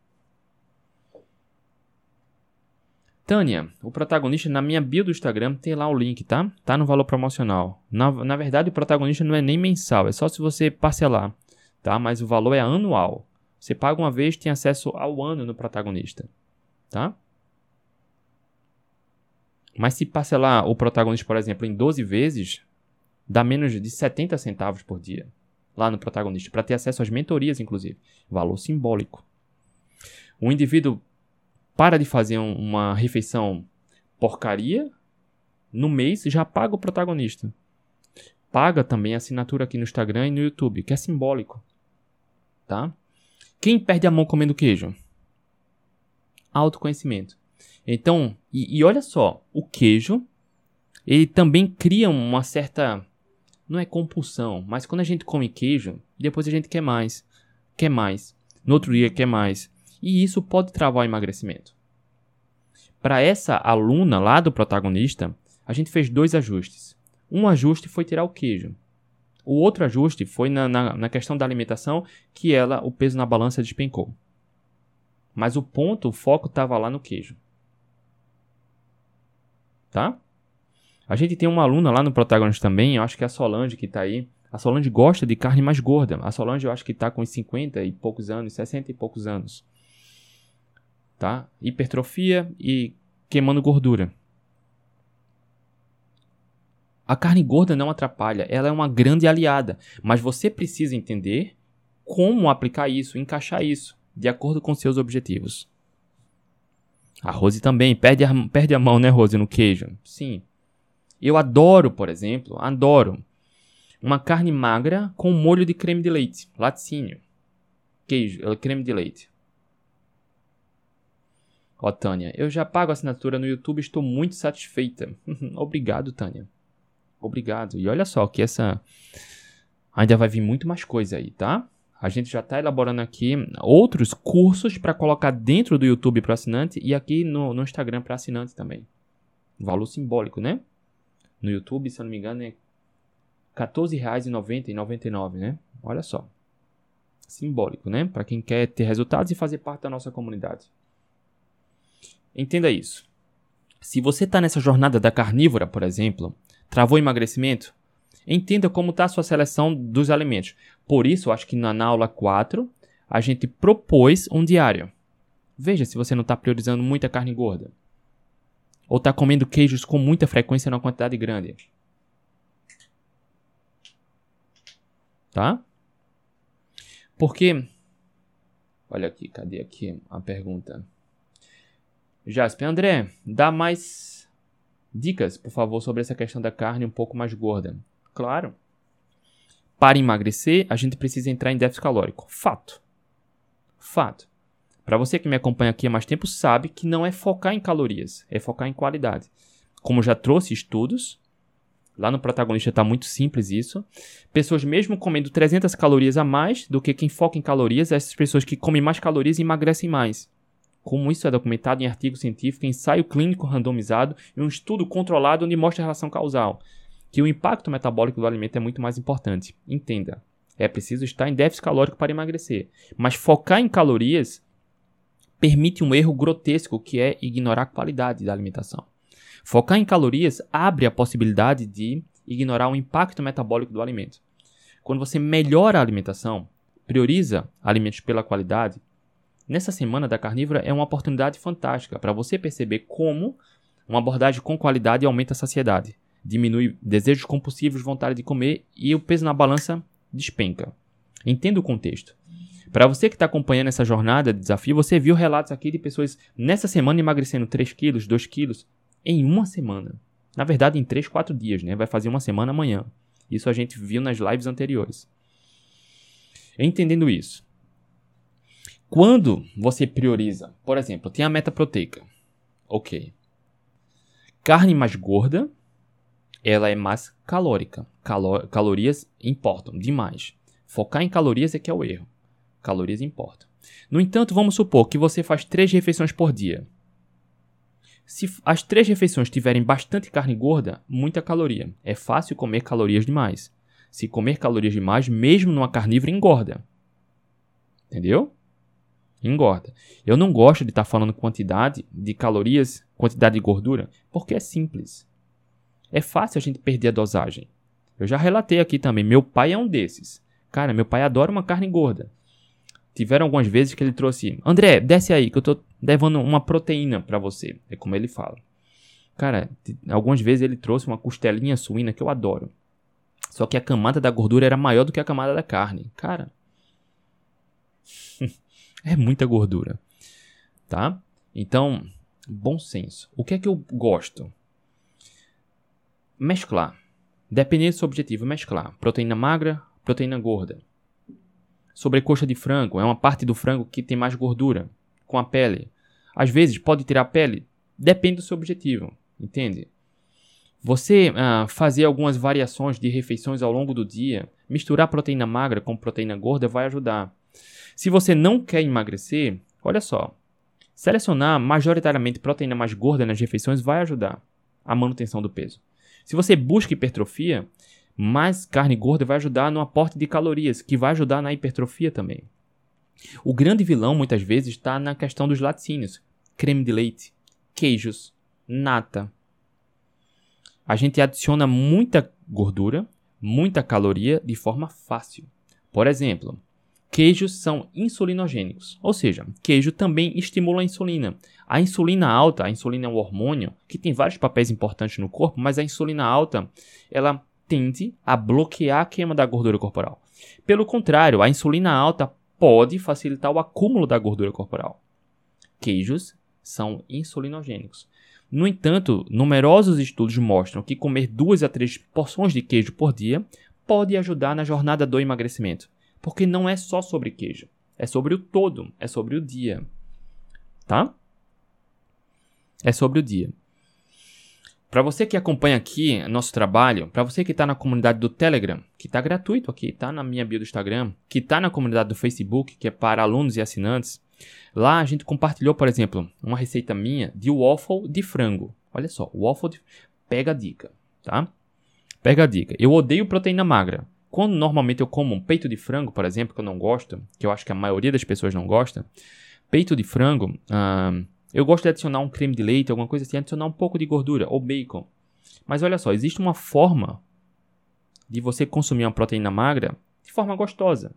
S1: Tânia, o protagonista na minha bio do Instagram tem lá o link, tá? Tá no valor promocional. Na, na verdade, o protagonista não é nem mensal, é só se você parcelar tá? Mas o valor é anual. Você paga uma vez, tem acesso ao ano no protagonista, tá? Mas se parcelar o protagonista, por exemplo, em 12 vezes, dá menos de 70 centavos por dia lá no protagonista, para ter acesso às mentorias, inclusive. Valor simbólico. O indivíduo para de fazer um, uma refeição porcaria no mês já paga o protagonista. Paga também a assinatura aqui no Instagram e no YouTube, que é simbólico. Tá? Quem perde a mão comendo queijo? Autoconhecimento. Então, e, e olha só, o queijo ele também cria uma certa não é compulsão, mas quando a gente come queijo, depois a gente quer mais, quer mais, no outro dia quer mais, e isso pode travar o emagrecimento. Para essa aluna lá do protagonista, a gente fez dois ajustes. Um ajuste foi tirar o queijo. O outro ajuste foi na, na, na questão da alimentação, que ela, o peso na balança despencou. Mas o ponto, o foco estava lá no queijo. Tá? A gente tem uma aluna lá no protagonista também, eu acho que é a Solange que está aí. A Solange gosta de carne mais gorda. A Solange eu acho que está com uns 50 e poucos anos, 60 e poucos anos. Tá? Hipertrofia e queimando gordura. A carne gorda não atrapalha, ela é uma grande aliada, mas você precisa entender como aplicar isso, encaixar isso, de acordo com seus objetivos. A Rose também perde a, perde a mão, né, Rose, no queijo? Sim. Eu adoro, por exemplo, adoro uma carne magra com molho de creme de leite, laticínio. Queijo, eh, creme de leite. Ó, Tânia, eu já pago assinatura no YouTube estou muito satisfeita. [laughs] Obrigado, Tânia. Obrigado. E olha só que essa. Ainda vai vir muito mais coisa aí, tá? A gente já está elaborando aqui outros cursos para colocar dentro do YouTube para assinante e aqui no, no Instagram para assinante também. Valor simbólico, né? no YouTube, se eu não me engano, é R$14,90 e 99, né? Olha só. Simbólico, né? Para quem quer ter resultados e fazer parte da nossa comunidade. Entenda isso. Se você está nessa jornada da carnívora, por exemplo, travou emagrecimento, entenda como está a sua seleção dos alimentos. Por isso, acho que na, na aula 4, a gente propôs um diário. Veja se você não está priorizando muita carne gorda. Ou está comendo queijos com muita frequência numa quantidade grande. Tá? Porque. Olha aqui, cadê aqui a pergunta? Jasper, André, dá mais dicas, por favor, sobre essa questão da carne um pouco mais gorda. Claro. Para emagrecer, a gente precisa entrar em déficit calórico. Fato. Fato. Para você que me acompanha aqui há mais tempo, sabe que não é focar em calorias, é focar em qualidade. Como já trouxe estudos, lá no protagonista está muito simples isso. Pessoas mesmo comendo 300 calorias a mais do que quem foca em calorias, essas pessoas que comem mais calorias emagrecem mais. Como isso é documentado em artigo científico, ensaio clínico randomizado e um estudo controlado onde mostra a relação causal, que o impacto metabólico do alimento é muito mais importante. Entenda, é preciso estar em déficit calórico para emagrecer, mas focar em calorias permite um erro grotesco que é ignorar a qualidade da alimentação. Focar em calorias abre a possibilidade de ignorar o impacto metabólico do alimento. Quando você melhora a alimentação, prioriza alimentos pela qualidade, nessa semana da carnívora é uma oportunidade fantástica para você perceber como uma abordagem com qualidade aumenta a saciedade, diminui desejos compulsivos, vontade de comer e o peso na balança despenca. Entenda o contexto. Para você que está acompanhando essa jornada de desafio, você viu relatos aqui de pessoas nessa semana emagrecendo 3 quilos, 2 quilos em uma semana. Na verdade, em 3, 4 dias, né? Vai fazer uma semana amanhã. Isso a gente viu nas lives anteriores. Entendendo isso, quando você prioriza, por exemplo, tem a meta proteica. Ok. Carne mais gorda, ela é mais calórica. Calo calorias importam demais. Focar em calorias é que é o erro. Calorias importam. No entanto, vamos supor que você faz três refeições por dia. Se as três refeições tiverem bastante carne gorda, muita caloria. É fácil comer calorias demais. Se comer calorias demais, mesmo numa carnívora, engorda. Entendeu? Engorda. Eu não gosto de estar tá falando quantidade de calorias, quantidade de gordura, porque é simples. É fácil a gente perder a dosagem. Eu já relatei aqui também. Meu pai é um desses. Cara, meu pai adora uma carne gorda. Tiveram algumas vezes que ele trouxe, André, desce aí que eu tô levando uma proteína para você. É como ele fala. Cara, algumas vezes ele trouxe uma costelinha suína que eu adoro. Só que a camada da gordura era maior do que a camada da carne. Cara, [laughs] é muita gordura, tá? Então, bom senso. O que é que eu gosto? Mesclar. Dependendo do seu objetivo, mesclar. Proteína magra, proteína gorda. Sobrecoxa de frango é uma parte do frango que tem mais gordura, com a pele. Às vezes pode tirar a pele, depende do seu objetivo, entende? Você ah, fazer algumas variações de refeições ao longo do dia, misturar proteína magra com proteína gorda vai ajudar. Se você não quer emagrecer, olha só, selecionar majoritariamente proteína mais gorda nas refeições vai ajudar a manutenção do peso. Se você busca hipertrofia, mais carne gorda vai ajudar no aporte de calorias, que vai ajudar na hipertrofia também. O grande vilão muitas vezes está na questão dos laticínios, creme de leite, queijos, nata. A gente adiciona muita gordura, muita caloria de forma fácil. Por exemplo, Queijos são insulinogênicos, ou seja, queijo também estimula a insulina. A insulina alta, a insulina é um hormônio que tem vários papéis importantes no corpo, mas a insulina alta, ela tende a bloquear a queima da gordura corporal. Pelo contrário, a insulina alta pode facilitar o acúmulo da gordura corporal. Queijos são insulinogênicos. No entanto, numerosos estudos mostram que comer duas a três porções de queijo por dia pode ajudar na jornada do emagrecimento. Porque não é só sobre queijo. É sobre o todo. É sobre o dia. Tá? É sobre o dia. Para você que acompanha aqui nosso trabalho, para você que está na comunidade do Telegram, que está gratuito aqui, está na minha bio do Instagram, que está na comunidade do Facebook, que é para alunos e assinantes, lá a gente compartilhou, por exemplo, uma receita minha de waffle de frango. Olha só, waffle de... Pega a dica, tá? Pega a dica. Eu odeio proteína magra. Quando normalmente eu como um peito de frango, por exemplo, que eu não gosto, que eu acho que a maioria das pessoas não gosta, peito de frango, eu gosto de adicionar um creme de leite, alguma coisa assim, adicionar um pouco de gordura ou bacon. Mas olha só, existe uma forma de você consumir uma proteína magra de forma gostosa.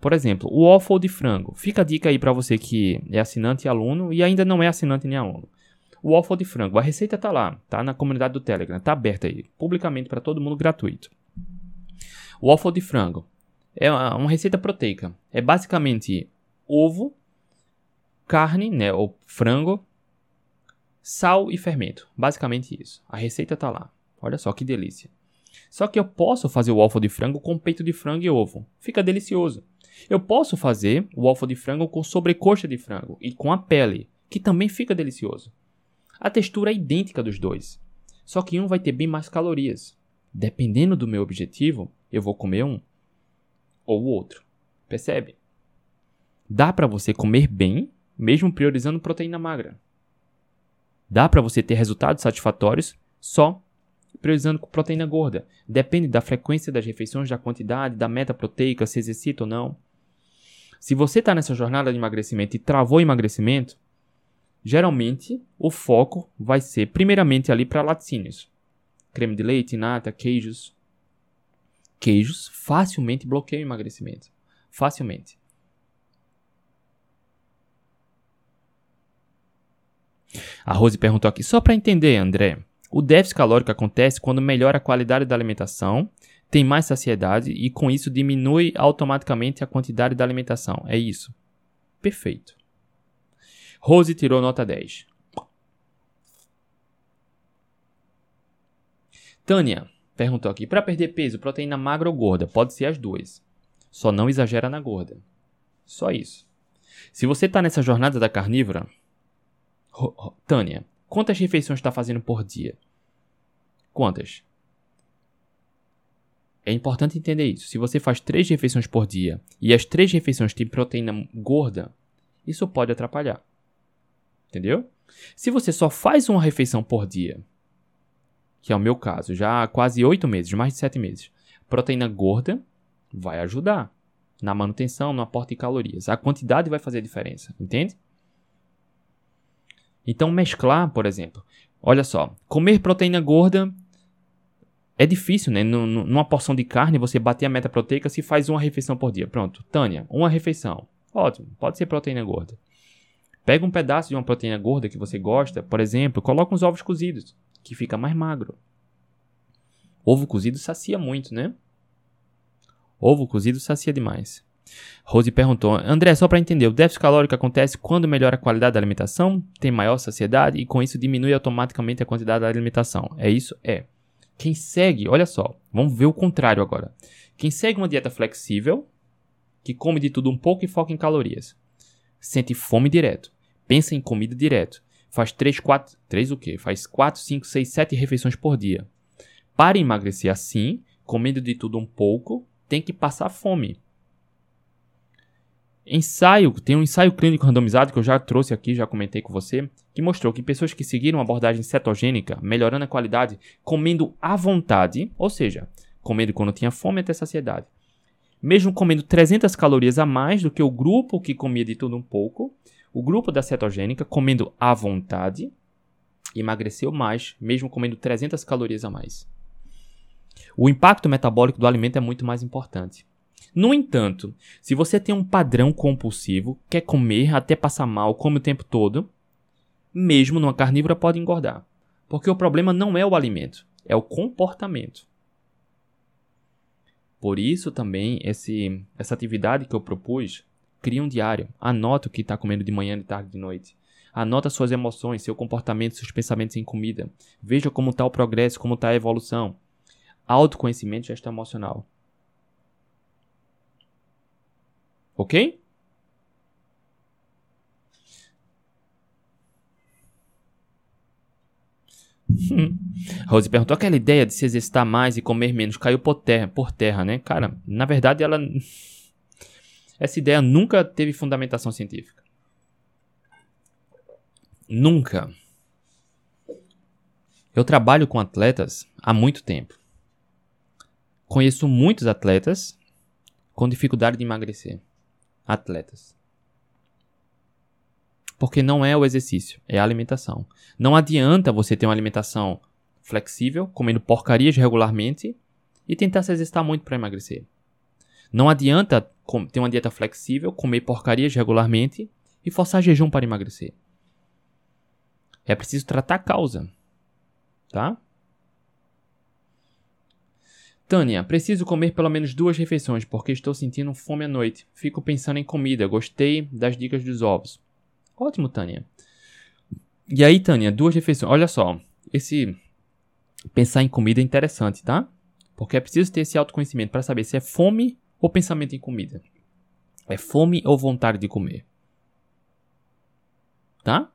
S1: Por exemplo, o waffle de frango. Fica a dica aí para você que é assinante e aluno e ainda não é assinante nem aluno. O waffle de frango, a receita tá lá, tá na comunidade do Telegram, tá aberta aí, publicamente para todo mundo gratuito. Waffle de frango. É uma receita proteica. É basicamente ovo, carne, né, ou frango, sal e fermento. Basicamente isso. A receita tá lá. Olha só que delícia. Só que eu posso fazer o waffle de frango com peito de frango e ovo. Fica delicioso. Eu posso fazer o waffle de frango com sobrecoxa de frango e com a pele, que também fica delicioso. A textura é idêntica dos dois, só que um vai ter bem mais calorias. Dependendo do meu objetivo, eu vou comer um ou o outro. Percebe? Dá para você comer bem, mesmo priorizando proteína magra. Dá para você ter resultados satisfatórios só priorizando com proteína gorda. Depende da frequência das refeições, da quantidade, da meta proteica, se exercita ou não. Se você está nessa jornada de emagrecimento e travou emagrecimento, geralmente o foco vai ser primeiramente ali para laticínios. Creme de leite, nata, queijos, queijos facilmente bloqueiam o emagrecimento. Facilmente. A Rose perguntou aqui, só para entender, André, o déficit calórico acontece quando melhora a qualidade da alimentação, tem mais saciedade e com isso diminui automaticamente a quantidade da alimentação. É isso. Perfeito. Rose tirou nota 10. Tânia, Perguntou aqui: para perder peso, proteína magra ou gorda? Pode ser as duas. Só não exagera na gorda. Só isso. Se você está nessa jornada da carnívora, Tânia, quantas refeições está fazendo por dia? Quantas? É importante entender isso. Se você faz três refeições por dia e as três refeições têm proteína gorda, isso pode atrapalhar. Entendeu? Se você só faz uma refeição por dia que é o meu caso, já há quase oito meses, mais de sete meses. Proteína gorda vai ajudar na manutenção, no aporte de calorias. A quantidade vai fazer diferença, entende? Então, mesclar, por exemplo. Olha só, comer proteína gorda é difícil, né? Numa porção de carne, você bater a meta proteica se faz uma refeição por dia. Pronto, Tânia, uma refeição. Ótimo, pode ser proteína gorda. Pega um pedaço de uma proteína gorda que você gosta, por exemplo, coloca uns ovos cozidos que fica mais magro. Ovo cozido sacia muito, né? Ovo cozido sacia demais. Rose perguntou: André, só para entender, o déficit calórico acontece quando melhora a qualidade da alimentação, tem maior saciedade e com isso diminui automaticamente a quantidade da alimentação. É isso? É. Quem segue, olha só, vamos ver o contrário agora. Quem segue uma dieta flexível, que come de tudo um pouco e foca em calorias, sente fome direto, pensa em comida direto, faz 3, 4, 3 o quê? Faz 4, 5, 6, 7 refeições por dia. Para emagrecer assim, comendo de tudo um pouco, tem que passar fome. Ensaio, tem um ensaio clínico randomizado que eu já trouxe aqui, já comentei com você, que mostrou que pessoas que seguiram uma abordagem cetogênica, melhorando a qualidade, comendo à vontade, ou seja, comendo quando tinha fome até saciedade, mesmo comendo 300 calorias a mais do que o grupo que comia de tudo um pouco, o grupo da cetogênica, comendo à vontade, emagreceu mais, mesmo comendo 300 calorias a mais. O impacto metabólico do alimento é muito mais importante. No entanto, se você tem um padrão compulsivo, quer comer até passar mal, come o tempo todo, mesmo numa carnívora pode engordar. Porque o problema não é o alimento, é o comportamento. Por isso também esse, essa atividade que eu propus, cria um diário. Anota o que está comendo de manhã, de tarde, de noite. Anota suas emoções, seu comportamento, seus pensamentos em comida. Veja como está o progresso, como está a evolução. Autoconhecimento e gestão emocional. Ok? [laughs] Rose perguntou aquela ideia de se exercitar mais e comer menos caiu por terra, por terra, né? Cara, na verdade ela essa ideia nunca teve fundamentação científica. Nunca. Eu trabalho com atletas há muito tempo. Conheço muitos atletas com dificuldade de emagrecer atletas. Porque não é o exercício, é a alimentação. Não adianta você ter uma alimentação flexível, comendo porcarias regularmente e tentar se exercitar muito para emagrecer. Não adianta ter uma dieta flexível, comer porcarias regularmente e forçar jejum para emagrecer. É preciso tratar a causa, tá? Tânia, preciso comer pelo menos duas refeições porque estou sentindo fome à noite. Fico pensando em comida. Gostei das dicas dos ovos. Ótimo, Tânia. E aí, Tânia, duas refeições. Olha só, esse pensar em comida é interessante, tá? Porque é preciso ter esse autoconhecimento para saber se é fome ou pensamento em comida. É fome ou vontade de comer. Tá?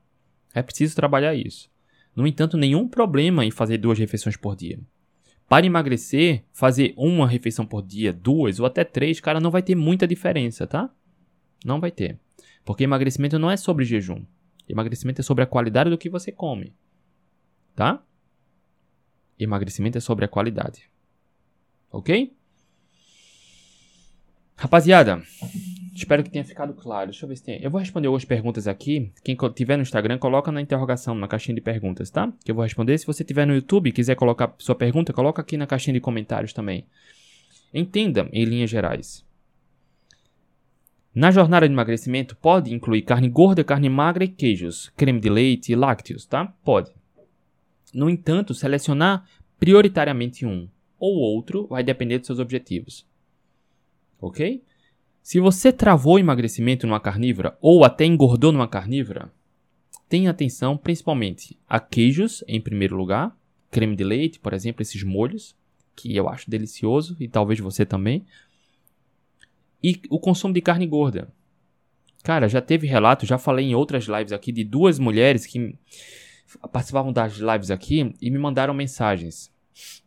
S1: É preciso trabalhar isso. No entanto, nenhum problema em fazer duas refeições por dia. Para emagrecer, fazer uma refeição por dia, duas ou até três, cara, não vai ter muita diferença, tá? Não vai ter. Porque emagrecimento não é sobre jejum. Emagrecimento é sobre a qualidade do que você come. Tá? Emagrecimento é sobre a qualidade. Ok? Rapaziada, Espero que tenha ficado claro. Deixa eu ver se tem. Eu vou responder algumas perguntas aqui. Quem tiver no Instagram, coloca na interrogação, na caixinha de perguntas, tá? Que eu vou responder. Se você tiver no YouTube e quiser colocar sua pergunta, coloca aqui na caixinha de comentários também. Entenda, em linhas gerais. Na jornada de emagrecimento, pode incluir carne gorda, carne magra e queijos, creme de leite e lácteos, tá? Pode. No entanto, selecionar prioritariamente um ou outro vai depender dos seus objetivos. Ok? Se você travou emagrecimento numa carnívora ou até engordou numa carnívora, tenha atenção principalmente a queijos em primeiro lugar, creme de leite, por exemplo, esses molhos, que eu acho delicioso e talvez você também. E o consumo de carne gorda. Cara, já teve relato, já falei em outras lives aqui de duas mulheres que participavam das lives aqui e me mandaram mensagens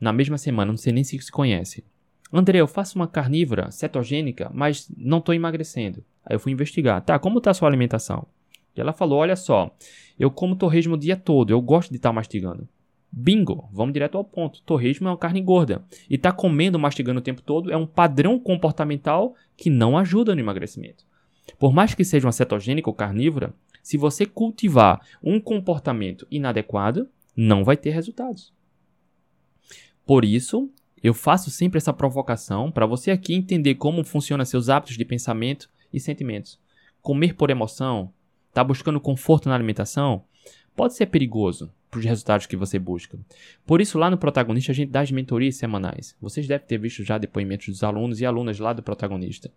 S1: na mesma semana, não sei nem se se conhece. André, eu faço uma carnívora cetogênica, mas não estou emagrecendo. Aí eu fui investigar. Tá, como está a sua alimentação? E ela falou: Olha só, eu como torresmo o dia todo, eu gosto de estar tá mastigando. Bingo, vamos direto ao ponto. Torresmo é uma carne gorda. E tá comendo, mastigando o tempo todo é um padrão comportamental que não ajuda no emagrecimento. Por mais que seja uma cetogênica ou carnívora, se você cultivar um comportamento inadequado, não vai ter resultados. Por isso, eu faço sempre essa provocação para você aqui entender como funcionam seus hábitos de pensamento e sentimentos. Comer por emoção, tá buscando conforto na alimentação, pode ser perigoso, para os resultados que você busca. Por isso, lá no Protagonista, a gente dá as mentorias semanais. Vocês devem ter visto já depoimentos dos alunos e alunas lá do Protagonista,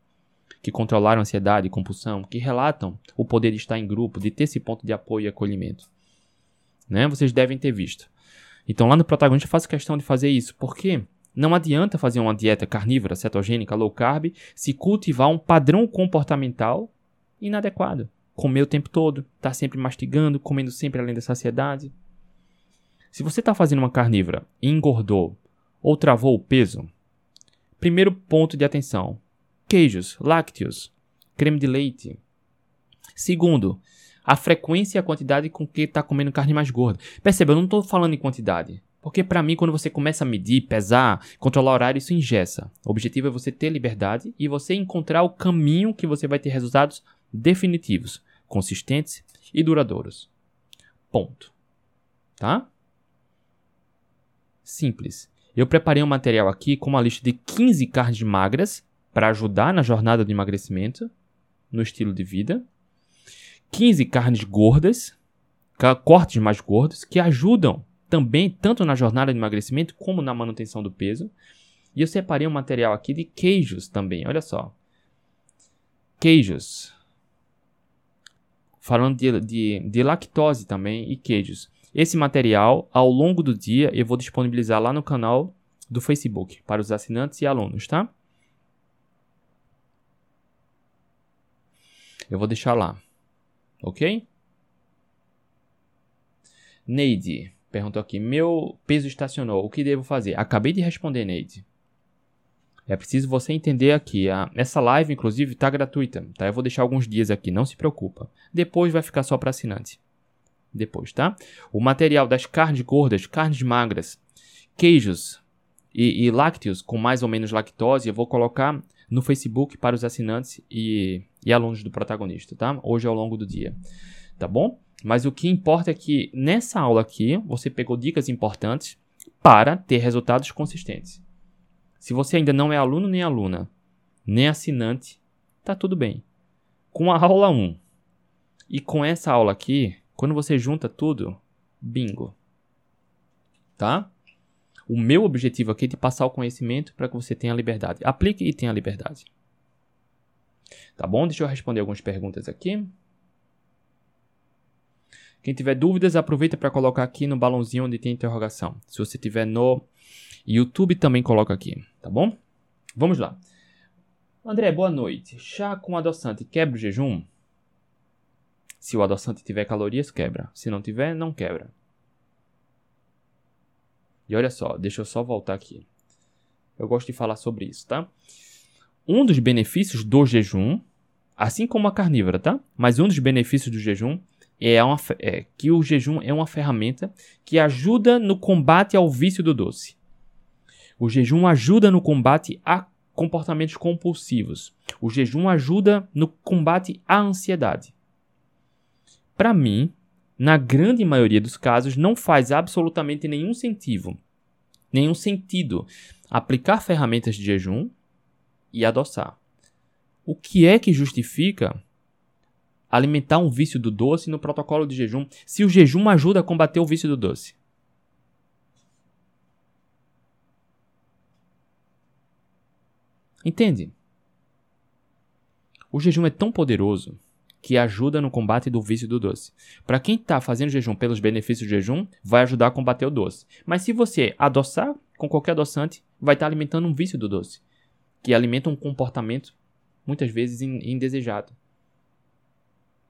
S1: que controlaram ansiedade e compulsão, que relatam o poder de estar em grupo, de ter esse ponto de apoio e acolhimento. Né? Vocês devem ter visto. Então, lá no Protagonista, eu faço questão de fazer isso. Por quê? Não adianta fazer uma dieta carnívora, cetogênica, low carb, se cultivar um padrão comportamental inadequado. Comer o tempo todo, tá sempre mastigando, comendo sempre além da saciedade. Se você está fazendo uma carnívora e engordou ou travou o peso, primeiro ponto de atenção: queijos, lácteos, creme de leite. Segundo, a frequência e a quantidade com que está comendo carne mais gorda. Perceba, eu não estou falando em quantidade. Porque para mim, quando você começa a medir, pesar, controlar horário, isso ingessa. O objetivo é você ter liberdade e você encontrar o caminho que você vai ter resultados definitivos, consistentes e duradouros. Ponto. Tá? simples. Eu preparei um material aqui com uma lista de 15 carnes magras para ajudar na jornada do emagrecimento, no estilo de vida. 15 carnes gordas, cortes mais gordos, que ajudam também tanto na jornada de emagrecimento como na manutenção do peso. E eu separei um material aqui de queijos também, olha só. Queijos. Falando de, de, de lactose também e queijos. Esse material, ao longo do dia, eu vou disponibilizar lá no canal do Facebook para os assinantes e alunos, tá? Eu vou deixar lá, ok? Neide perguntou aqui: Meu peso estacionou, o que devo fazer? Acabei de responder, Neide. É preciso você entender aqui. A, essa live, inclusive, está gratuita, tá? Eu vou deixar alguns dias aqui, não se preocupa. Depois vai ficar só para assinante depois, tá? O material das carnes gordas, carnes magras, queijos e, e lácteos com mais ou menos lactose, eu vou colocar no Facebook para os assinantes e, e alunos do protagonista, tá? Hoje ao longo do dia, tá bom? Mas o que importa é que nessa aula aqui você pegou dicas importantes para ter resultados consistentes. Se você ainda não é aluno nem aluna, nem assinante, tá tudo bem. Com a aula 1 e com essa aula aqui, quando você junta tudo, bingo. Tá? O meu objetivo aqui é de passar o conhecimento para que você tenha liberdade. Aplique e tenha liberdade. Tá bom? Deixa eu responder algumas perguntas aqui. Quem tiver dúvidas, aproveita para colocar aqui no balãozinho onde tem interrogação. Se você tiver no YouTube, também coloca aqui, tá bom? Vamos lá. André, boa noite. Chá com adoçante quebra o jejum? Se o adoçante tiver calorias, quebra. Se não tiver, não quebra. E olha só, deixa eu só voltar aqui. Eu gosto de falar sobre isso, tá? Um dos benefícios do jejum, assim como a carnívora, tá? Mas um dos benefícios do jejum é, uma, é que o jejum é uma ferramenta que ajuda no combate ao vício do doce. O jejum ajuda no combate a comportamentos compulsivos. O jejum ajuda no combate à ansiedade para mim, na grande maioria dos casos, não faz absolutamente nenhum sentido, nenhum sentido aplicar ferramentas de jejum e adoçar. O que é que justifica alimentar um vício do doce no protocolo de jejum se o jejum ajuda a combater o vício do doce? Entende? O jejum é tão poderoso que ajuda no combate do vício do doce. Para quem está fazendo jejum pelos benefícios do jejum, vai ajudar a combater o doce. Mas se você adoçar com qualquer adoçante, vai estar tá alimentando um vício do doce, que alimenta um comportamento muitas vezes indesejado.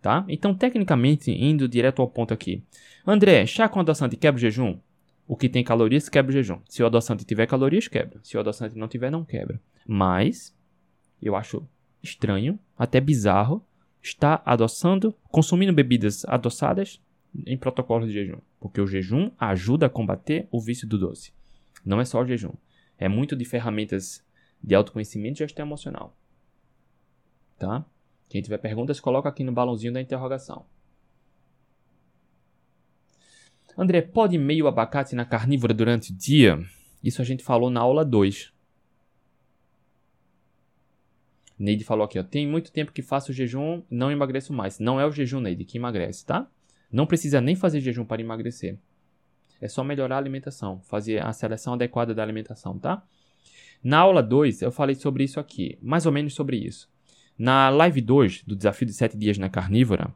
S1: Tá? Então, tecnicamente, indo direto ao ponto aqui. André, chá com adoçante quebra o jejum? O que tem calorias quebra o jejum. Se o adoçante tiver calorias, quebra. Se o adoçante não tiver, não quebra. Mas, eu acho estranho, até bizarro, está adoçando, consumindo bebidas adoçadas em protocolo de jejum, porque o jejum ajuda a combater o vício do doce. Não é só o jejum, é muito de ferramentas de autoconhecimento e gestão emocional. Tá? Quem tiver perguntas, coloca aqui no balãozinho da interrogação. André, pode meio abacate na carnívora durante o dia? Isso a gente falou na aula 2. Neide falou aqui, ó, tem muito tempo que faço jejum, não emagreço mais. Não é o jejum, Neide, que emagrece, tá? Não precisa nem fazer jejum para emagrecer. É só melhorar a alimentação, fazer a seleção adequada da alimentação, tá? Na aula 2, eu falei sobre isso aqui, mais ou menos sobre isso. Na live 2 do desafio de 7 dias na carnívora,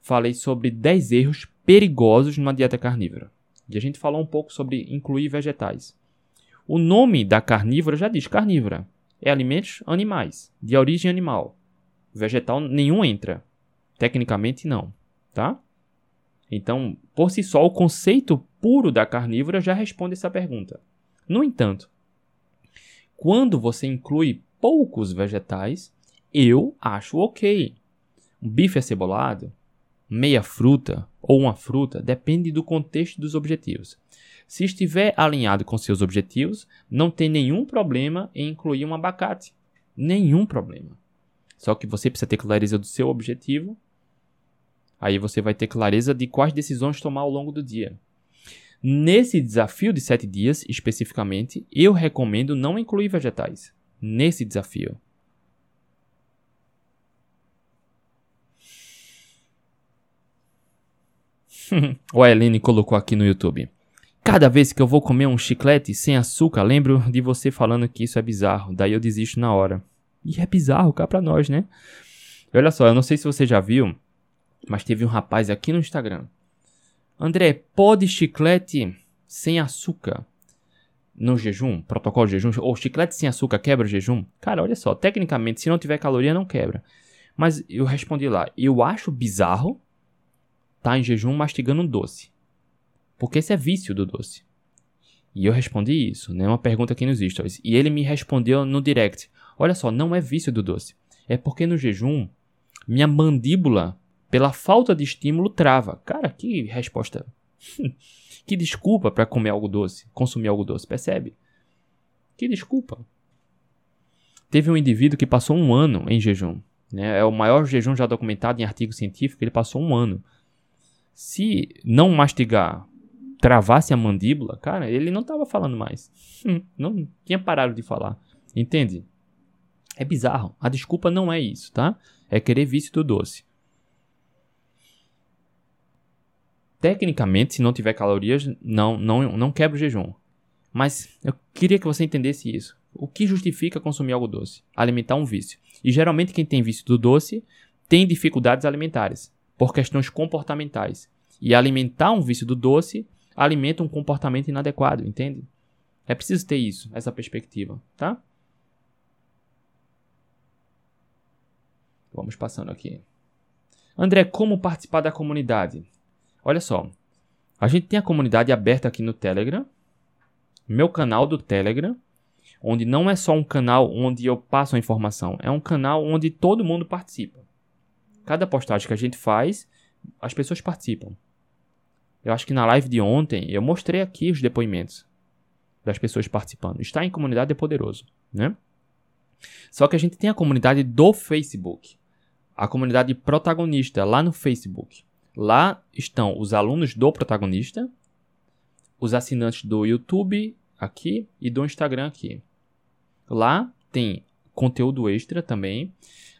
S1: falei sobre 10 erros perigosos numa dieta carnívora. E a gente falou um pouco sobre incluir vegetais. O nome da carnívora já diz carnívora. É alimentos animais, de origem animal. Vegetal nenhum entra. Tecnicamente não, tá? Então, por si só, o conceito puro da carnívora já responde essa pergunta. No entanto, quando você inclui poucos vegetais, eu acho ok. Um bife acebolado, meia fruta ou uma fruta depende do contexto dos objetivos. Se estiver alinhado com seus objetivos, não tem nenhum problema em incluir um abacate. Nenhum problema. Só que você precisa ter clareza do seu objetivo Aí você vai ter clareza de quais decisões tomar ao longo do dia. Nesse desafio de 7 dias, especificamente, eu recomendo não incluir vegetais. Nesse desafio. [laughs] o Helene colocou aqui no YouTube. Cada vez que eu vou comer um chiclete sem açúcar, lembro de você falando que isso é bizarro. Daí eu desisto na hora. E é bizarro cá pra nós, né? olha só, eu não sei se você já viu, mas teve um rapaz aqui no Instagram. André, pode chiclete sem açúcar no jejum? Protocolo de jejum? Ou chiclete sem açúcar quebra o jejum? Cara, olha só, tecnicamente, se não tiver caloria, não quebra. Mas eu respondi lá, eu acho bizarro tá em jejum mastigando um doce. Porque esse é vício do doce. E eu respondi isso, né? Uma pergunta aqui nos stories. E ele me respondeu no direct. Olha só, não é vício do doce. É porque no jejum, minha mandíbula pela falta de estímulo, trava. Cara, que resposta. [laughs] que desculpa para comer algo doce, consumir algo doce, percebe? Que desculpa. Teve um indivíduo que passou um ano em jejum. Né? É o maior jejum já documentado em artigo científico. Ele passou um ano. Se não mastigar, travasse a mandíbula, cara, ele não estava falando mais. não tinha parado de falar. Entende? É bizarro. A desculpa não é isso, tá? É querer vício do doce. Tecnicamente, se não tiver calorias, não, não, não quebra o jejum. Mas eu queria que você entendesse isso. O que justifica consumir algo doce? Alimentar um vício. E geralmente quem tem vício do doce tem dificuldades alimentares, por questões comportamentais. E alimentar um vício do doce alimenta um comportamento inadequado, entende? É preciso ter isso, essa perspectiva, tá? Vamos passando aqui. André, como participar da comunidade? Olha só. A gente tem a comunidade aberta aqui no Telegram. Meu canal do Telegram. Onde não é só um canal onde eu passo a informação. É um canal onde todo mundo participa. Cada postagem que a gente faz, as pessoas participam. Eu acho que na live de ontem eu mostrei aqui os depoimentos das pessoas participando. Estar em comunidade é poderoso, né? Só que a gente tem a comunidade do Facebook. A comunidade protagonista lá no Facebook. Lá estão os alunos do protagonista, os assinantes do YouTube aqui e do Instagram aqui. Lá tem conteúdo extra também,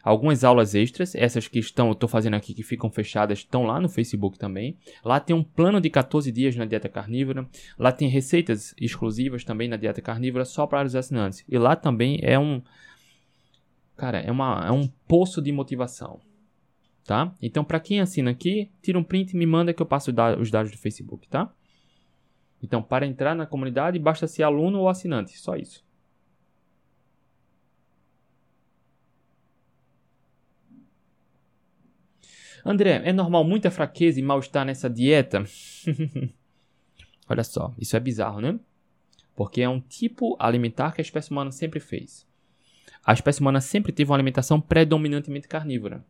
S1: algumas aulas extras, essas que estão, eu estou fazendo aqui que ficam fechadas, estão lá no Facebook também. Lá tem um plano de 14 dias na dieta carnívora. Lá tem receitas exclusivas também na dieta carnívora só para os assinantes. E lá também é um cara, é, uma, é um poço de motivação tá? Então, para quem assina aqui, tira um print e me manda que eu passo os dados do Facebook, tá? Então, para entrar na comunidade, basta ser aluno ou assinante, só isso. André, é normal muita fraqueza e mal-estar nessa dieta? [laughs] Olha só, isso é bizarro, né? Porque é um tipo alimentar que a espécie humana sempre fez. A espécie humana sempre teve uma alimentação predominantemente carnívora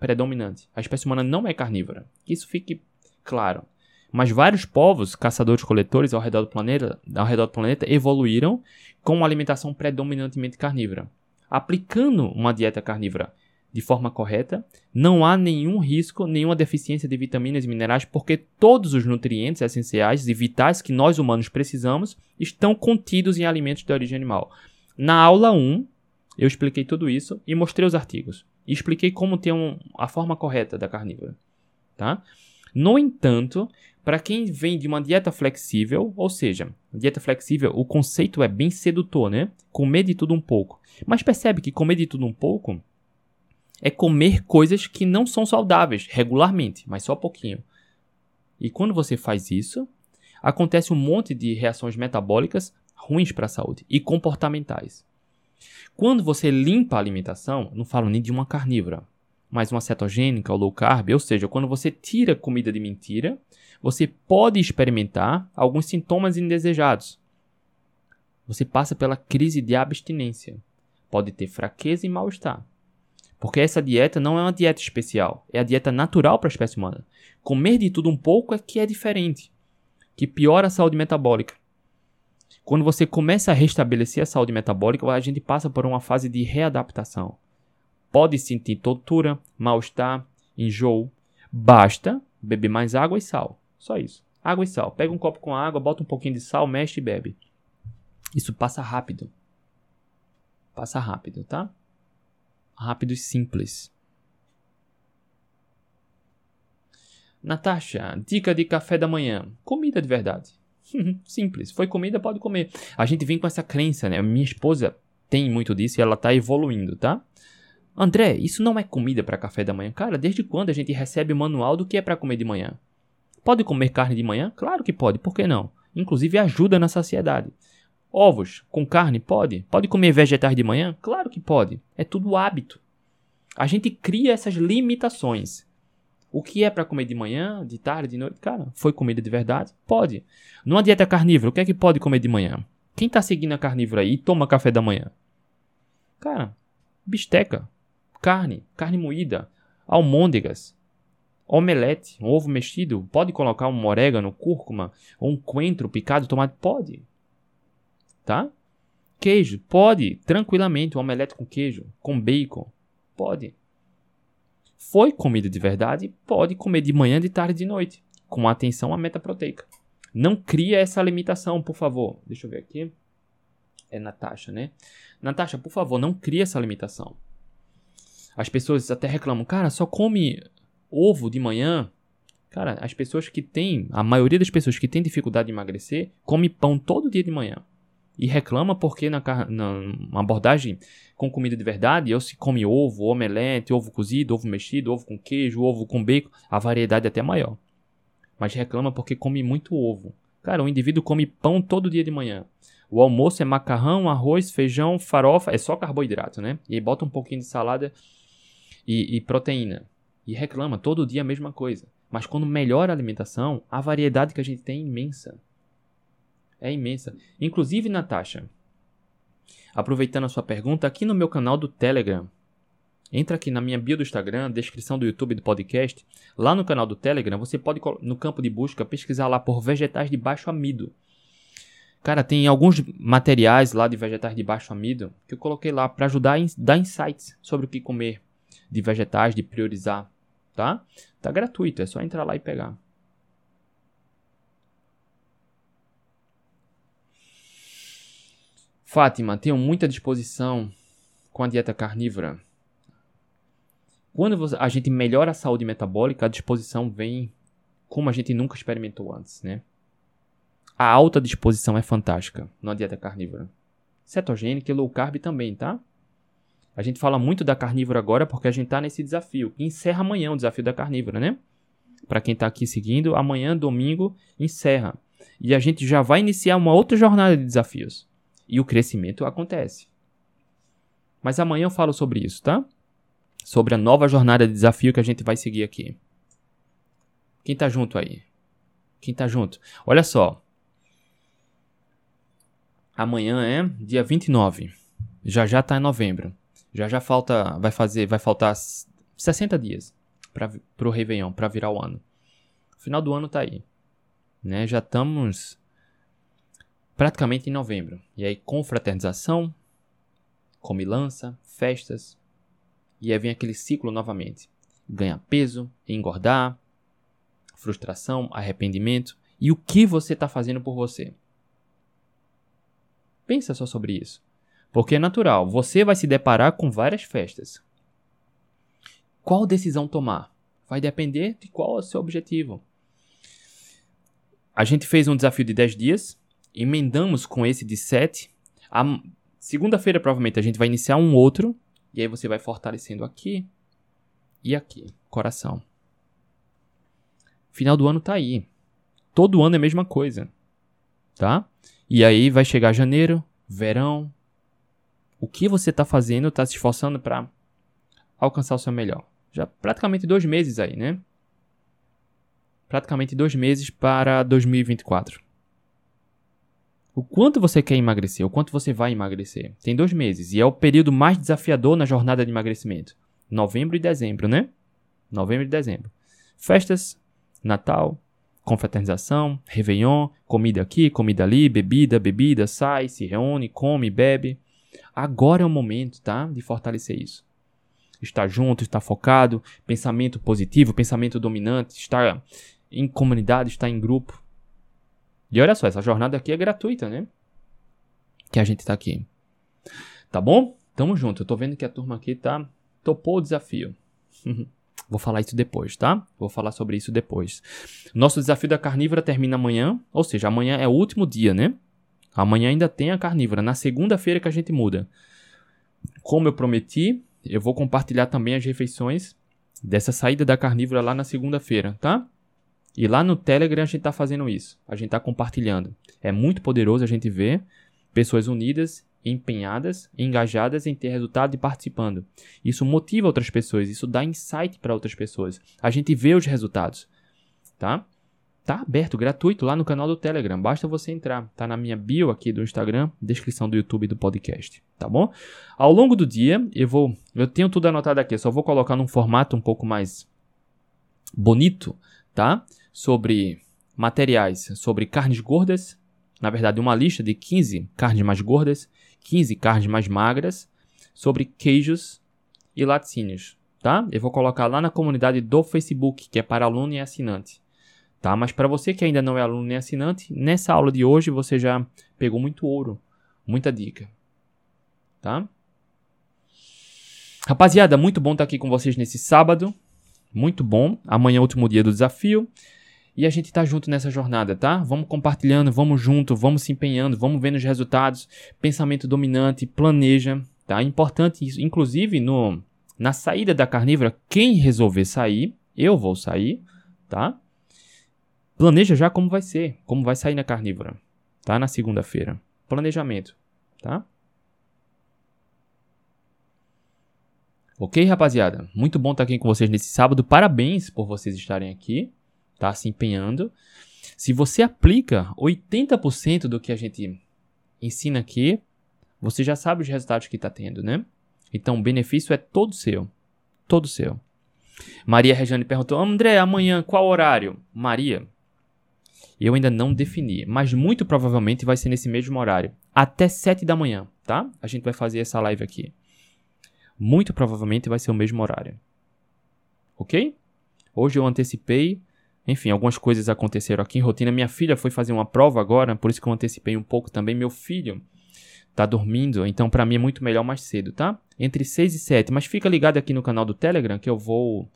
S1: predominante. A espécie humana não é carnívora. Que isso fique claro. Mas vários povos, caçadores-coletores ao redor do planeta, ao redor do planeta evoluíram com uma alimentação predominantemente carnívora. Aplicando uma dieta carnívora de forma correta, não há nenhum risco, nenhuma deficiência de vitaminas e minerais, porque todos os nutrientes essenciais e vitais que nós humanos precisamos estão contidos em alimentos de origem animal. Na aula 1, eu expliquei tudo isso e mostrei os artigos e expliquei como ter um, a forma correta da carnívora, tá? No entanto, para quem vem de uma dieta flexível, ou seja, dieta flexível, o conceito é bem sedutor, né? Comer de tudo um pouco. Mas percebe que comer de tudo um pouco é comer coisas que não são saudáveis regularmente, mas só pouquinho. E quando você faz isso, acontece um monte de reações metabólicas ruins para a saúde e comportamentais. Quando você limpa a alimentação, não falo nem de uma carnívora, mas uma cetogênica ou low carb, ou seja, quando você tira comida de mentira, você pode experimentar alguns sintomas indesejados. Você passa pela crise de abstinência. Pode ter fraqueza e mal-estar. Porque essa dieta não é uma dieta especial, é a dieta natural para a espécie humana. Comer de tudo um pouco é que é diferente, que piora a saúde metabólica. Quando você começa a restabelecer a saúde metabólica, a gente passa por uma fase de readaptação. Pode sentir tortura, mal-estar, enjoo. Basta beber mais água e sal. Só isso. Água e sal. Pega um copo com água, bota um pouquinho de sal, mexe e bebe. Isso passa rápido. Passa rápido, tá? Rápido e simples. Natasha, dica de café da manhã. Comida de verdade. [laughs] simples. Foi comida, pode comer. A gente vem com essa crença, né? Minha esposa tem muito disso e ela tá evoluindo, tá? André, isso não é comida para café da manhã. Cara, desde quando a gente recebe o manual do que é para comer de manhã? Pode comer carne de manhã? Claro que pode, por que não? Inclusive ajuda na saciedade. Ovos com carne? Pode. Pode comer vegetais de manhã? Claro que pode. É tudo hábito. A gente cria essas limitações. O que é para comer de manhã, de tarde, de noite? Cara, foi comida de verdade? Pode. Numa dieta carnívora, o que é que pode comer de manhã? Quem está seguindo a carnívora aí toma café da manhã? Cara, bisteca, carne, carne moída, almôndegas, omelete, um ovo mexido, pode colocar um orégano, cúrcuma, ou um coentro picado, tomate, pode. Tá? Queijo, pode, tranquilamente, um omelete com queijo, com bacon, pode. Foi comida de verdade, pode comer de manhã, de tarde e de noite, com atenção à meta proteica. Não cria essa limitação, por favor. Deixa eu ver aqui. É Natasha, né? Natasha, por favor, não cria essa limitação. As pessoas até reclamam, cara, só come ovo de manhã. Cara, as pessoas que têm, a maioria das pessoas que têm dificuldade de emagrecer, come pão todo dia de manhã. E reclama porque na, na abordagem com comida de verdade, ou se come ovo, omelete, ovo cozido, ovo mexido, ovo com queijo, ovo com bacon, a variedade é até maior. Mas reclama porque come muito ovo. Cara, o indivíduo come pão todo dia de manhã. O almoço é macarrão, arroz, feijão, farofa, é só carboidrato, né? E bota um pouquinho de salada e, e proteína. E reclama todo dia a mesma coisa. Mas quando melhora a alimentação, a variedade que a gente tem é imensa. É imensa. Inclusive, Natasha, aproveitando a sua pergunta, aqui no meu canal do Telegram, entra aqui na minha bio do Instagram, descrição do YouTube do podcast. Lá no canal do Telegram, você pode, no campo de busca, pesquisar lá por vegetais de baixo amido. Cara, tem alguns materiais lá de vegetais de baixo amido que eu coloquei lá para ajudar a dar insights sobre o que comer de vegetais, de priorizar, tá? Tá gratuito, é só entrar lá e pegar. Fátima, tenho muita disposição com a dieta carnívora. Quando a gente melhora a saúde metabólica, a disposição vem como a gente nunca experimentou antes, né? A alta disposição é fantástica na dieta carnívora. Cetogênica e low carb também, tá? A gente fala muito da carnívora agora porque a gente está nesse desafio, que encerra amanhã o desafio da carnívora, né? Para quem está aqui seguindo, amanhã, domingo, encerra. E a gente já vai iniciar uma outra jornada de desafios. E o crescimento acontece. Mas amanhã eu falo sobre isso, tá? Sobre a nova jornada de desafio que a gente vai seguir aqui. Quem tá junto aí? Quem tá junto? Olha só. Amanhã é dia 29. Já já tá em novembro. Já já falta, vai fazer, vai faltar 60 dias para o Réveillon, para virar o ano. O final do ano tá aí, né? Já estamos praticamente em novembro. E aí confraternização, comilança, festas, e aí vem aquele ciclo novamente. Ganhar peso, engordar, frustração, arrependimento. E o que você está fazendo por você? Pensa só sobre isso. Porque é natural, você vai se deparar com várias festas. Qual decisão tomar? Vai depender de qual é o seu objetivo. A gente fez um desafio de 10 dias, emendamos com esse de 7. A segunda-feira, provavelmente, a gente vai iniciar um outro. E aí você vai fortalecendo aqui e aqui, coração. Final do ano tá aí. Todo ano é a mesma coisa. Tá? E aí vai chegar janeiro, verão. O que você tá fazendo, tá se esforçando para alcançar o seu melhor? Já praticamente dois meses aí, né? Praticamente dois meses para 2024. O quanto você quer emagrecer? O quanto você vai emagrecer? Tem dois meses e é o período mais desafiador na jornada de emagrecimento. Novembro e dezembro, né? Novembro e dezembro. Festas, Natal, confraternização, Réveillon, comida aqui, comida ali, bebida, bebida, sai, se reúne, come, bebe. Agora é o momento, tá? De fortalecer isso. Estar junto, estar focado, pensamento positivo, pensamento dominante, estar em comunidade, estar em grupo. E olha só, essa jornada aqui é gratuita, né? Que a gente tá aqui. Tá bom? Tamo junto. Eu tô vendo que a turma aqui tá topou o desafio. [laughs] Vou falar isso depois, tá? Vou falar sobre isso depois. Nosso desafio da carnívora termina amanhã, ou seja, amanhã é o último dia, né? Amanhã ainda tem a carnívora, na segunda-feira que a gente muda. Como eu prometi, eu vou compartilhar também as refeições dessa saída da carnívora lá na segunda-feira, tá? E lá no Telegram a gente está fazendo isso. A gente está compartilhando. É muito poderoso a gente ver pessoas unidas, empenhadas, engajadas em ter resultado e participando. Isso motiva outras pessoas, isso dá insight para outras pessoas. A gente vê os resultados, tá? Tá aberto, gratuito lá no canal do Telegram. Basta você entrar. Tá na minha bio aqui do Instagram, descrição do YouTube do podcast, tá bom? Ao longo do dia, eu vou, eu tenho tudo anotado aqui, só vou colocar num formato um pouco mais bonito, tá? Sobre materiais, sobre carnes gordas, na verdade, uma lista de 15 carnes mais gordas, 15 carnes mais magras, sobre queijos e laticínios, tá? Eu vou colocar lá na comunidade do Facebook, que é para aluno e assinante, tá? Mas para você que ainda não é aluno nem assinante, nessa aula de hoje você já pegou muito ouro, muita dica, tá? Rapaziada, muito bom estar aqui com vocês nesse sábado. Muito bom. Amanhã é o último dia do desafio. E a gente tá junto nessa jornada, tá? Vamos compartilhando, vamos junto, vamos se empenhando, vamos vendo os resultados. Pensamento dominante, planeja, tá? Importante isso. Inclusive, no, na saída da carnívora, quem resolver sair, eu vou sair, tá? Planeja já como vai ser, como vai sair na carnívora, tá? Na segunda-feira. Planejamento, tá? Ok, rapaziada? Muito bom estar aqui com vocês nesse sábado. Parabéns por vocês estarem aqui tá se empenhando. Se você aplica 80% do que a gente ensina aqui, você já sabe os resultados que está tendo, né? Então o benefício é todo seu. Todo seu. Maria Regiane perguntou: André, amanhã qual horário? Maria, eu ainda não defini, mas muito provavelmente vai ser nesse mesmo horário. Até 7 da manhã, tá? A gente vai fazer essa live aqui. Muito provavelmente vai ser o mesmo horário. Ok? Hoje eu antecipei enfim, algumas coisas aconteceram aqui em rotina. Minha filha foi fazer uma prova agora, por isso que eu antecipei um pouco também. Meu filho tá dormindo, então para mim é muito melhor mais cedo, tá? Entre 6 e 7, mas fica ligado aqui no canal do Telegram que eu vou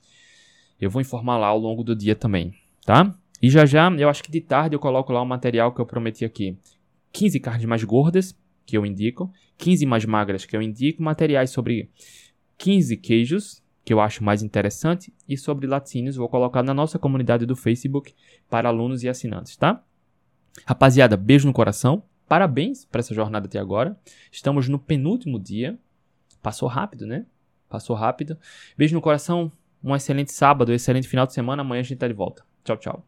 S1: eu vou informar lá ao longo do dia também, tá? E já já, eu acho que de tarde eu coloco lá o material que eu prometi aqui. 15 carnes mais gordas, que eu indico, 15 mais magras que eu indico, materiais sobre 15 queijos, que eu acho mais interessante, e sobre laticínios vou colocar na nossa comunidade do Facebook para alunos e assinantes, tá? Rapaziada, beijo no coração. Parabéns para essa jornada até agora. Estamos no penúltimo dia. Passou rápido, né? Passou rápido. Beijo no coração. Um excelente sábado, um excelente final de semana. Amanhã a gente tá de volta. Tchau, tchau.